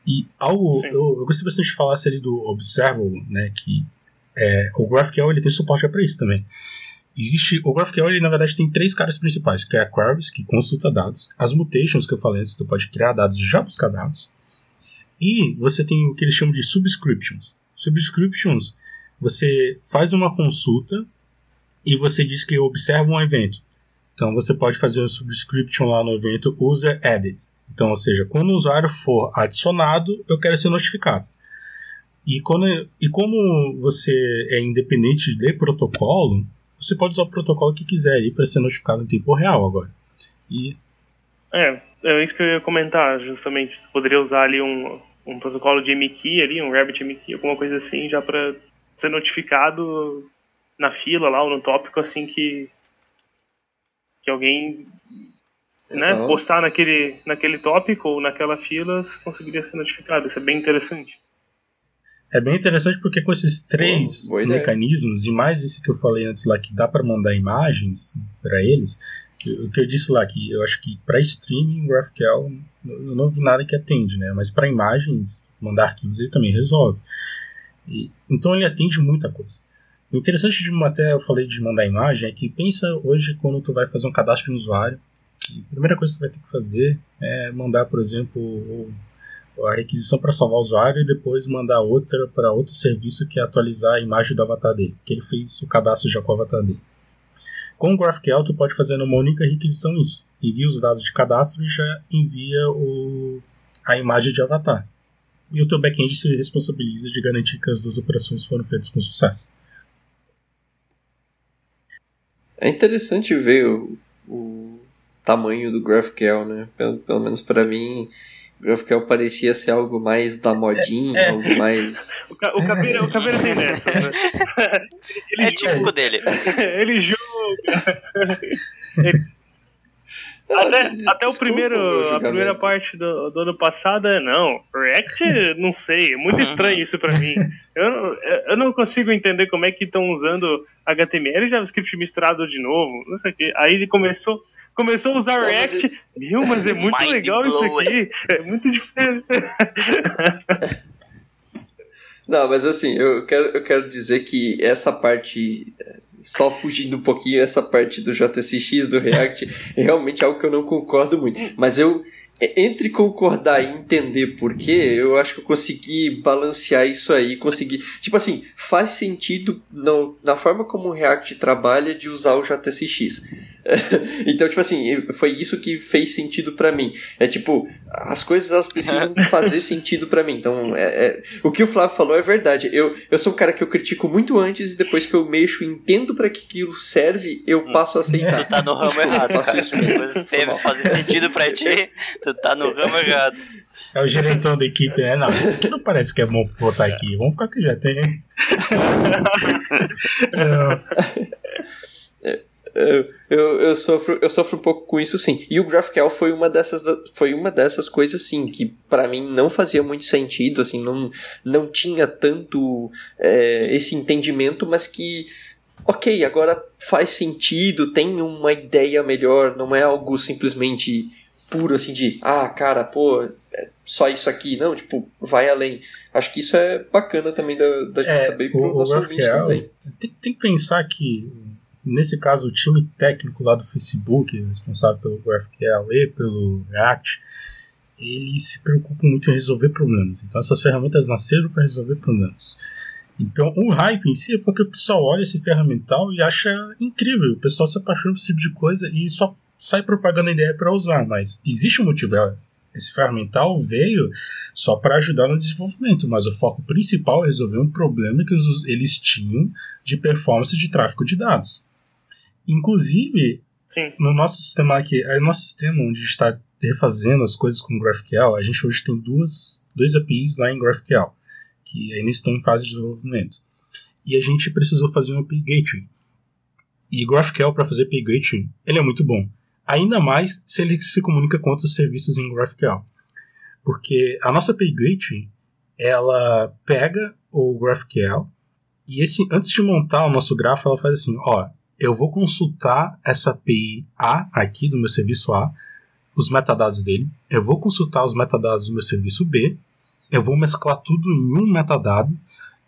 E algo, eu, eu, gostei bastante de falar ali do Observable, né, que é, o GraphQL ele tem suporte para isso também. Existe, o GraphQL ele, na verdade tem três caras principais, que é a queries, que consulta dados, as mutations que eu falei antes, tu pode criar dados e já buscar dados, e você tem o que eles chamam de subscriptions. Subscriptions, você faz uma consulta e você diz que observa um evento. Então você pode fazer um subscription lá no evento user edit. Então, ou seja, quando o usuário for adicionado, eu quero ser notificado. E, quando, e como você é independente de protocolo, você pode usar o protocolo que quiser para ser notificado em tempo real agora. E... É, é isso que eu ia comentar, justamente. Você poderia usar ali um, um protocolo de MKey ali, um Rabbit alguma coisa assim, já para ser notificado na fila lá ou no tópico assim que que alguém né, postar naquele, naquele tópico ou naquela fila conseguiria ser notificado. Isso é bem interessante. É bem interessante porque com esses três mecanismos, e mais esse que eu falei antes lá, que dá para mandar imagens para eles, o que eu disse lá, que eu acho que para streaming, GraphQL, eu não vi nada que atende, né? Mas para imagens, mandar arquivos ele também resolve. E, então ele atende muita coisa. O interessante de até eu falei de mandar imagem é que pensa hoje quando tu vai fazer um cadastro de um usuário, a primeira coisa que você vai ter que fazer é mandar, por exemplo, a requisição para salvar o usuário e depois mandar outra para outro serviço que é atualizar a imagem do avatar dele, que ele fez o cadastro já com o avatar dele. Com o GraphQL, tu pode fazer numa única requisição isso. Envia os dados de cadastro e já envia o, a imagem de avatar. E o teu backend se responsabiliza de garantir que as duas operações foram feitas com sucesso. É interessante ver o tamanho do GraphQL, né? Pelo, pelo menos para mim, GraphQL parecia ser algo mais da modinha, é, é. algo mais. O, ca o, Caveira, o Caveira tem dessa. Né? é típico dele. ele joga. ele, até, até o primeiro, a primeira parte do, do ano passado é não. React, não sei, é muito estranho isso pra mim. Eu, eu não consigo entender como é que estão usando HTML e JavaScript misturado de novo. Não sei o que. Aí ele começou, começou a usar React. Meu, mas é muito legal isso aqui. É muito diferente. Não, mas assim, eu quero, eu quero dizer que essa parte só fugindo um pouquinho essa parte do JSX, do React, é realmente algo que eu não concordo muito. Mas eu, entre concordar e entender por quê, eu acho que eu consegui balancear isso aí, consegui. Tipo assim, faz sentido no, na forma como o React trabalha de usar o JSX. então, tipo assim, foi isso que fez sentido para mim. É tipo, as coisas elas precisam fazer sentido para mim. Então, é, é, o que o Flávio falou é verdade. Eu, eu sou um cara que eu critico muito antes e depois que eu mexo e entendo para que aquilo serve, eu hum. passo a aceitar. Tu tá no ramo errado. Eu faço isso. As coisas devem fazer sentido pra ti, tu tá no ramo errado. É o gerentão da equipe, né? Não, isso aqui não parece que é bom botar aqui. Vamos ficar que já tem. é. Eu, eu, sofro, eu sofro um pouco com isso sim. E o GraphQL foi uma dessas, foi uma dessas coisas sim, que para mim não fazia muito sentido, assim, não, não tinha tanto é, esse entendimento, mas que, ok, agora faz sentido, tem uma ideia melhor, não é algo simplesmente puro assim de, ah, cara, pô, é só isso aqui. Não, tipo, vai além. Acho que isso é bacana também da, da gente é, saber pro o, nosso também. Tem, tem que pensar que Nesse caso, o time técnico lá do Facebook, responsável pelo GraphQL pelo React, ele se preocupa muito em resolver problemas. Então, essas ferramentas nasceram para resolver problemas. Então, o hype em si é porque o pessoal olha esse ferramental e acha incrível. O pessoal se apaixona por esse tipo de coisa e só sai propagando a ideia para usar. Mas existe um motivo. É, esse ferramental veio só para ajudar no desenvolvimento, mas o foco principal é resolver um problema que eles tinham de performance de tráfego de dados. Inclusive, Sim. no nosso sistema aqui, é nosso sistema onde está refazendo as coisas com GraphQL, a gente hoje tem duas, dois APIs lá em GraphQL, que ainda estão em fase de desenvolvimento. E a gente precisou fazer um API Gateway. E GraphQL para fazer API Gateway, ele é muito bom. Ainda mais se ele se comunica com outros serviços em GraphQL. Porque a nossa API Gateway, ela pega o GraphQL e esse, antes de montar o nosso grafo, ela faz assim, ó, eu vou consultar essa API A aqui do meu serviço A, os metadados dele, eu vou consultar os metadados do meu serviço B, eu vou mesclar tudo em um metadado,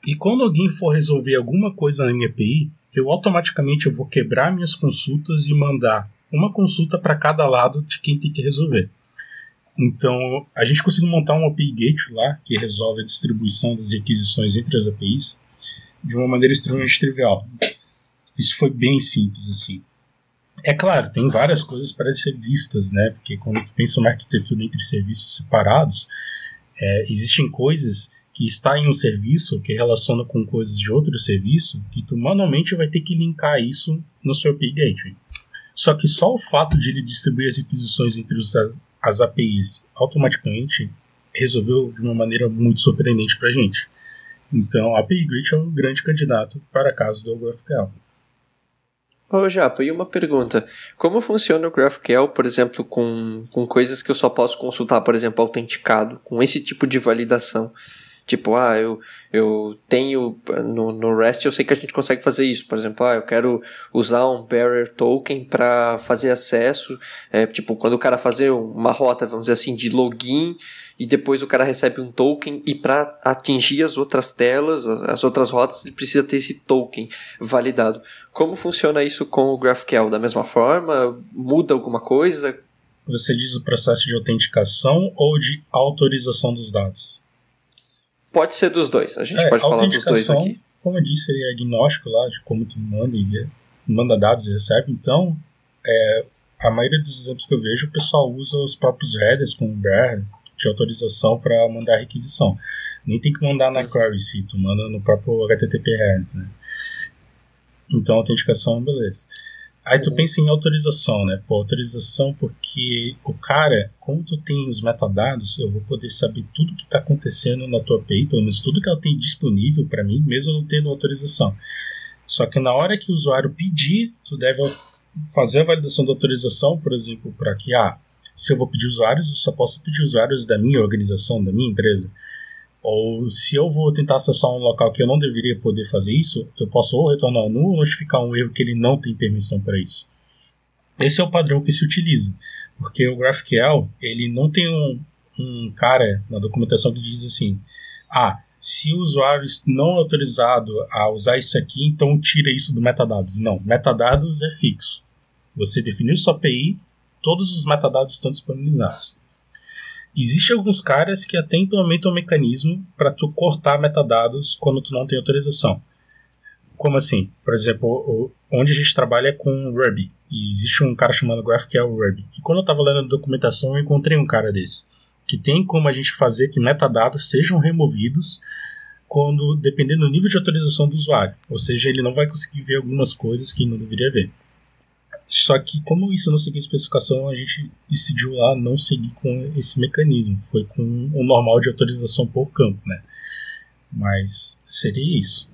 e quando alguém for resolver alguma coisa na minha API, eu automaticamente eu vou quebrar minhas consultas e mandar uma consulta para cada lado de quem tem que resolver. Então, a gente conseguiu montar um API Gate lá, que resolve a distribuição das requisições entre as APIs de uma maneira extremamente trivial. Isso foi bem simples, assim. É claro, tem várias coisas para ser vistas, né? Porque quando tu pensa uma arquitetura entre serviços separados, é, existem coisas que está em um serviço que relaciona com coisas de outro serviço, que tu manualmente vai ter que linkar isso no seu API Gateway. Só que só o fato de ele distribuir as requisições entre os, as APIs automaticamente resolveu de uma maneira muito surpreendente para a gente. Então, a API Gateway é um grande candidato para caso do GraphQL. Ô Japa, e uma pergunta. Como funciona o GraphQL, por exemplo, com, com coisas que eu só posso consultar, por exemplo, autenticado, com esse tipo de validação? Tipo, ah, eu, eu tenho. No, no REST eu sei que a gente consegue fazer isso. Por exemplo, ah, eu quero usar um barrier token para fazer acesso. É, tipo, quando o cara fazer uma rota, vamos dizer assim, de login, e depois o cara recebe um token, e para atingir as outras telas, as outras rotas, ele precisa ter esse token validado. Como funciona isso com o GraphQL? Da mesma forma? Muda alguma coisa? Você diz o processo de autenticação ou de autorização dos dados? Pode ser dos dois. A gente é, pode falar dos dois aqui. Como eu disse, ele é agnóstico lá de como tu manda e manda dados e recebe. Então, é, a maioria dos exemplos que eu vejo, o pessoal usa os próprios headers com o BR de autorização para mandar requisição. Nem tem que mandar na query se tu manda no próprio HTTP header, né? Então, autenticação, beleza. Aí tu pensa em autorização, né? Pô, autorização porque o cara, como tu tem os metadados, eu vou poder saber tudo que está acontecendo na tua API, pelo menos tudo que ela tem disponível para mim, mesmo não tendo autorização. Só que na hora que o usuário pedir, tu deve fazer a validação da autorização, por exemplo, para que, ah, se eu vou pedir usuários, eu só posso pedir usuários da minha organização, da minha empresa. Ou se eu vou tentar acessar um local que eu não deveria poder fazer isso, eu posso ou retornar nulo ou notificar um erro que ele não tem permissão para isso. Esse é o padrão que se utiliza, porque o GraphQL ele não tem um, um cara na documentação que diz assim, ah, se o usuário não é autorizado a usar isso aqui, então tira isso do metadados. Não, metadados é fixo. Você definiu sua API, todos os metadados estão disponibilizados. Existem alguns caras que até implementam um mecanismo para tu cortar metadados quando tu não tem autorização. Como assim? Por exemplo, onde a gente trabalha é com Ruby. E existe um cara chamado GraphQL Ruby. E quando eu estava lendo a documentação, eu encontrei um cara desse. Que tem como a gente fazer que metadados sejam removidos quando dependendo do nível de autorização do usuário. Ou seja, ele não vai conseguir ver algumas coisas que não deveria ver. Só que, como isso não seguia especificação, a gente decidiu lá não seguir com esse mecanismo. Foi com o normal de autorização por campo, né? Mas seria isso.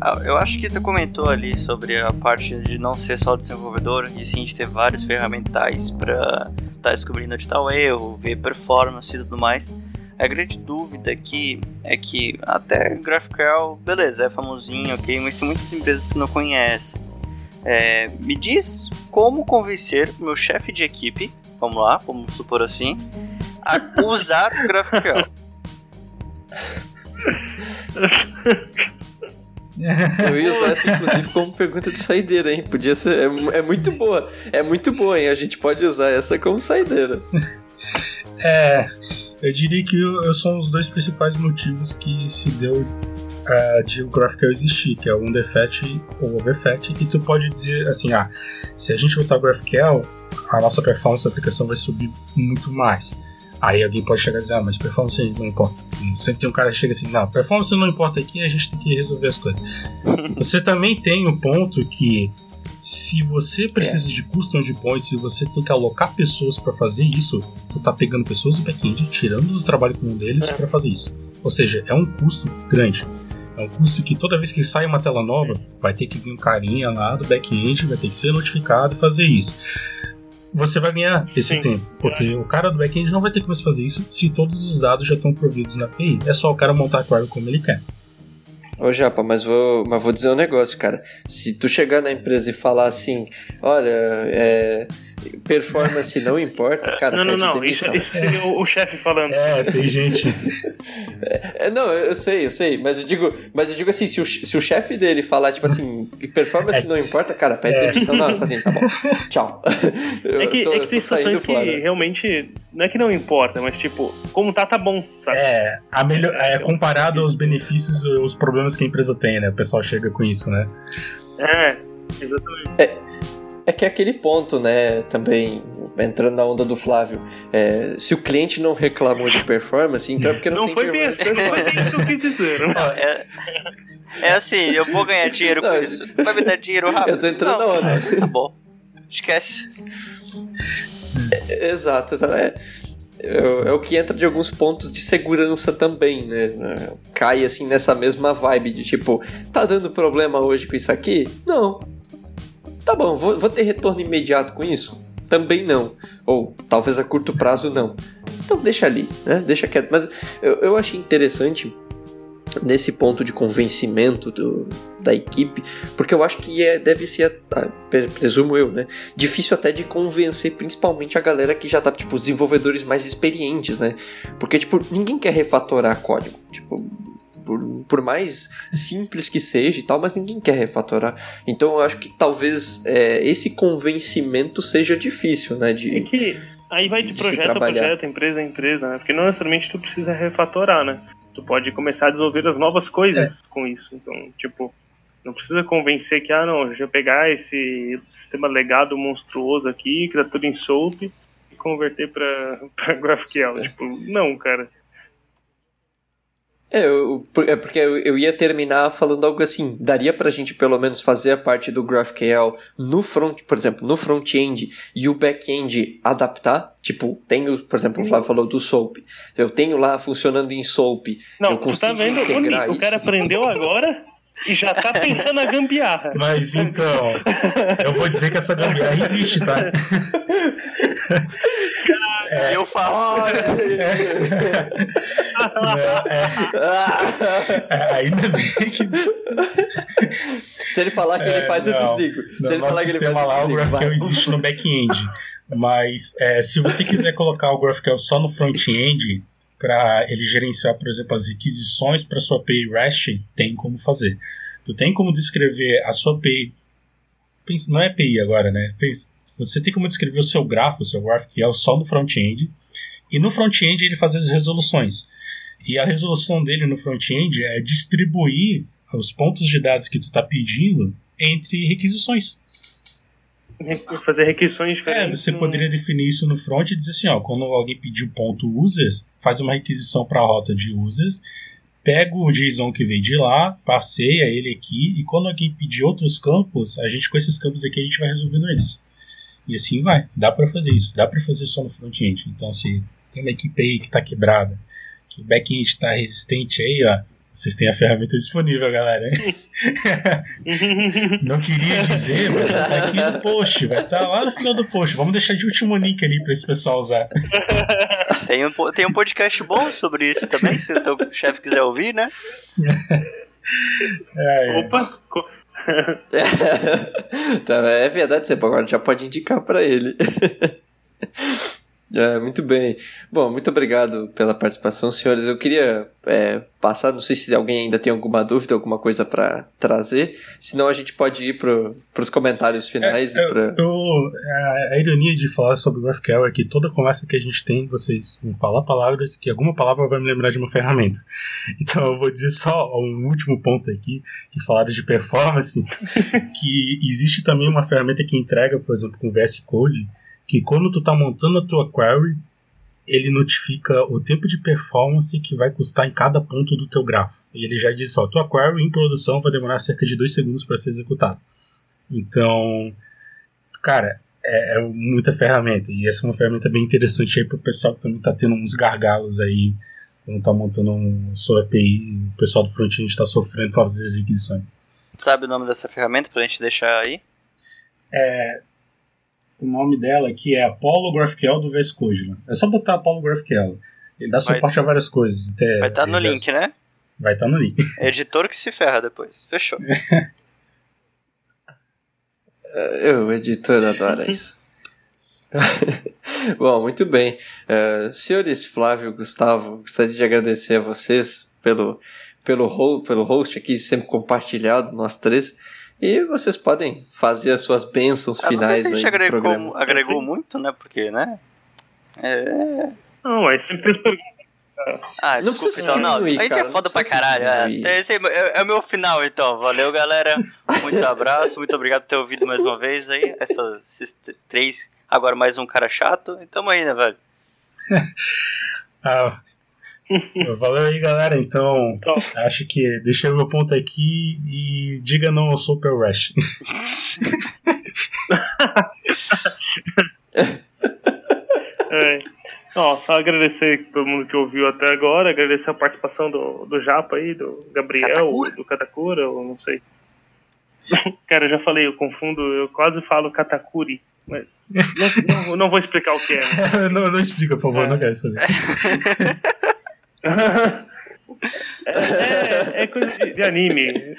Ah, eu acho que tu comentou ali sobre a parte de não ser só desenvolvedor e sim de ter vários ferramentais para estar tá descobrindo onde está o erro, ver performance e tudo mais. A grande dúvida aqui é que até GraphQL, beleza, é famosinho, ok, mas tem muitas empresas que não conhecem. É, me diz como convencer o meu chefe de equipe, vamos lá, vamos supor assim, a usar o GraphQL. Eu ia usar essa, inclusive, como pergunta de saideira, hein? Podia ser. É, é, muito boa. É muito boa, hein? A gente pode usar essa como saideira. É. Eu diria que eu, são os dois principais motivos que se deu de o GraphQL existir, que é o underfetch ou o overfetch, e tu pode dizer assim, ah, se a gente botar o GraphQL, a nossa performance da aplicação vai subir muito mais. Aí alguém pode chegar e dizer, ah, mas performance não importa. Sempre tem um cara que chega assim, não, performance não importa aqui, a gente tem que resolver as coisas. Você também tem o um ponto que se você precisa é. de custom endpoints, se você tem que alocar pessoas para fazer isso, tu tá pegando pessoas do back-end, tirando do trabalho comum deles é. para fazer isso. Ou seja, é um custo grande. É um custo que toda vez que sai uma tela nova, vai ter que vir um carinha lá do back-end, vai ter que ser notificado e fazer isso. Você vai ganhar esse Sim. tempo, porque é. o cara do back-end não vai ter como fazer isso se todos os dados já estão providos na API. É só o cara montar a query como ele quer. Ô Japa, mas vou, mas vou dizer um negócio, cara. Se tu chegar na empresa e falar assim, olha, é, performance não importa, cara, Não, não, não, isso, isso seria o, o chefe falando. É, tem gente. é, não, eu sei, eu sei, mas eu digo, mas eu digo assim, se o, se o chefe dele falar, tipo assim, performance é. não importa, cara, pede é. demissão na hora, assim, tá bom, tchau. é que, tô, é que tem situações que realmente, não é que não importa, mas tipo, como tá, tá bom, sabe? É, a melhor, é comparado aos benefícios os problemas que a empresa tem, né? O pessoal chega com isso, né? É, exatamente. É, é que é aquele ponto, né, também, entrando na onda do Flávio, é, se o cliente não reclamou de performance, então é porque não, não tem foi performance. Bem, não foi isso que dizer. É, é assim, eu vou ganhar dinheiro não, com isso. Vai me dar dinheiro rápido? Eu tô entrando não, na onda. Tá bom. Esquece. É, exato, exato. É, é, é, o que entra de alguns pontos de segurança também, né? Cai assim nessa mesma vibe de tipo, tá dando problema hoje com isso aqui? Não, Tá bom, vou, vou ter retorno imediato com isso? Também não. Ou talvez a curto prazo não. Então deixa ali, né? Deixa quieto. Mas eu, eu achei interessante nesse ponto de convencimento do, da equipe, porque eu acho que é, deve ser, presumo eu, né? Difícil até de convencer principalmente a galera que já tá, tipo, desenvolvedores mais experientes, né? Porque, tipo, ninguém quer refatorar código. Tipo, por, por mais simples que seja e tal, mas ninguém quer refatorar. Então eu acho que talvez é, esse convencimento seja difícil, né? De, é que aí vai de, de projeto a projeto, empresa a empresa, né? Porque não necessariamente tu precisa refatorar, né? Tu pode começar a desenvolver as novas coisas é. com isso. Então, tipo, não precisa convencer que, ah, não, deixa eu pegar esse sistema legado monstruoso aqui, que tá tudo em SOAP, e converter pra, pra GraphQL. É. Tipo, não, cara. É, eu, é porque eu, eu, ia terminar falando algo assim. Daria pra gente pelo menos fazer a parte do GraphQL no front, por exemplo, no front-end e o back-end adaptar? Tipo, tenho, por exemplo, o Flávio falou do SOAP. Eu tenho lá funcionando em SOAP. Não, eu consigo tá vendo? O, o cara aprendeu agora e já tá pensando na gambiarra. Mas então, eu vou dizer que essa gambiarra existe, tá? É, eu faço. é, é, ainda bem que. Se ele falar que ele é, faz, eu desligo. Se ele falar que ele faz, lá, o GraphQL existe no back-end. Mas é, se você quiser colocar o GraphQL só no front-end, para ele gerenciar, por exemplo, as requisições para sua API REST, tem como fazer. Tu tem como descrever a sua API. Não é API agora, né? Você tem como descrever o seu grafo, o seu GraphQL só no front-end. E no front-end ele faz as resoluções. E a resolução dele no front-end é distribuir os pontos de dados que tu está pedindo entre requisições fazer requisições diferentes. É, você poderia definir isso no front e dizer assim, ó, quando alguém pedir o ponto users, faz uma requisição para a rota de users, pega o JSON que veio de lá, passeia ele aqui, e quando alguém pedir outros campos, a gente com esses campos aqui a gente vai resolvendo eles. E assim vai. Dá para fazer isso. Dá para fazer só no front-end. Então, se tem uma equipe aí que está quebrada, que o back-end está resistente aí, ó, vocês têm a ferramenta disponível, galera. Não queria dizer, mas tá aqui no post. Vai estar tá lá no final do post. Vamos deixar de último link ali para esse pessoal usar. Tem um, tem um podcast bom sobre isso também, se o teu chefe quiser ouvir, né? É, é. Opa! tá, é verdade, você agora já pode indicar para ele. É, muito bem. Bom, muito obrigado pela participação, senhores. Eu queria é, passar, não sei se alguém ainda tem alguma dúvida, alguma coisa para trazer. Senão a gente pode ir para os comentários finais. É, e pra... eu, a, a, ironia de falar sobre o GraphQL é que toda conversa que a gente tem, vocês vão falar palavras que alguma palavra vai me lembrar de uma ferramenta. Então eu vou dizer só um último ponto aqui, que falaram de performance, que existe também uma ferramenta que entrega, por exemplo, com VS Code, que quando tu tá montando a tua query, ele notifica o tempo de performance que vai custar em cada ponto do teu grafo. E ele já diz, ó, tua query em produção vai demorar cerca de 2 segundos para ser executado. Então, cara, é, é, muita ferramenta. E essa é uma ferramenta bem interessante aí pro pessoal que também tá tendo uns gargalos aí quando tá montando um sua API. O pessoal do front-end está sofrendo para fazer as requisições. Sabe o nome dessa ferramenta pra gente deixar aí? É, o nome dela, que é Apollo GraphQL do VS Code. Né? É só botar Apollo GraphQL. Ele dá suporte vai, a várias coisas. Até, vai estar tá no link, dá, né? Vai estar tá no link. Editor que se ferra depois. Fechou. Eu, editor, adora isso. Bom, muito bem. Uh, senhores Flávio Gustavo, gostaria de agradecer a vocês pelo, pelo, pelo host aqui, sempre compartilhado, nós três. E vocês podem fazer as suas bênçãos ah, finais. Não sei se a gente agregou, agregou muito, né? Porque, né? É. Não, mas sempre tem perguntas. Ah, não desculpa, então, não. a gente é foda pra caralho. É, esse é, é, o meu final, então. Valeu, galera. Muito abraço, muito obrigado por ter ouvido mais uma vez aí. Essas, esses três, agora mais um cara chato. E tamo aí, né, velho? ah, Valeu aí, galera. Então, acho que deixei o meu ponto aqui e diga não ao Super Rush. é. Ó, só agradecer todo mundo que ouviu até agora, agradecer a participação do, do Japa aí, do Gabriel, Katakura. do Katakura, ou não sei. Cara, eu já falei, eu confundo, eu quase falo Katakuri, mas não, não, não vou explicar o que é. Né? não, não explica, por favor, é. não quero saber. É, é, coisa de, de anime.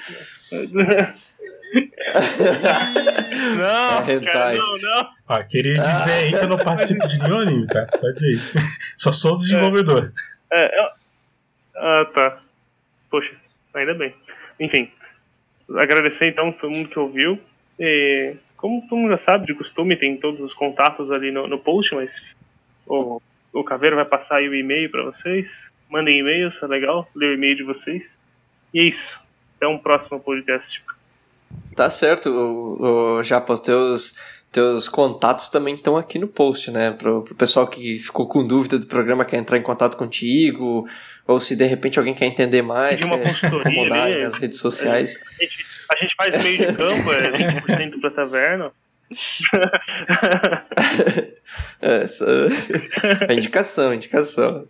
não, é cara, não, não. Ah, queria dizer aí que eu não participo de nenhum anime, tá? Só dizer isso. Só sou desenvolvedor. É, é, ah, tá. Poxa, ainda bem. Enfim, agradecer então todo mundo que ouviu. E, como todo mundo já sabe, de costume, tem todos os contatos ali no, no post, mas o, o Caveiro vai passar aí o e-mail para vocês mandem e-mails, é legal ler o e-mail de vocês. E é isso. Até um próximo podcast. Tá certo, o, o Japa, os teus, teus contatos também estão aqui no post, né? Pro, pro pessoal que ficou com dúvida do programa, quer entrar em contato contigo, ou se de repente alguém quer entender mais, De uma quer consultoria nas redes sociais. A gente, a gente faz meio de campo, é 20% pra taverna. Essa... a indicação, a indicação.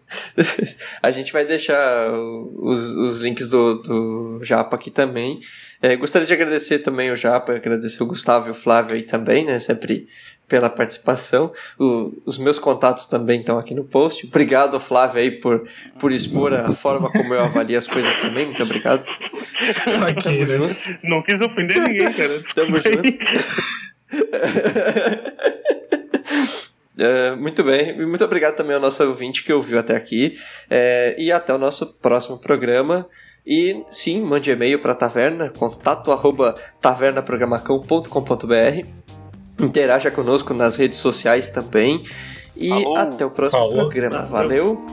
a gente vai deixar os, os links do, do Japa aqui também. É, gostaria de agradecer também o Japa, agradecer o Gustavo e o Flávio aí também, né? Sempre pela participação. O, os meus contatos também estão aqui no post. Obrigado, Flávio, aí, por, por expor a forma como eu avalio as coisas também. Muito obrigado. Aqui, Tamo né? junto. Não quis ofender ninguém, cara. Tamo Desculpa É, muito bem, e muito obrigado também ao nosso ouvinte que ouviu até aqui. É, e até o nosso próximo programa. E sim, mande e-mail para taverna, contato arroba tavernaprogramacão.com.br. Interaja conosco nas redes sociais também. E Falou. até o próximo Falou. programa. Valeu.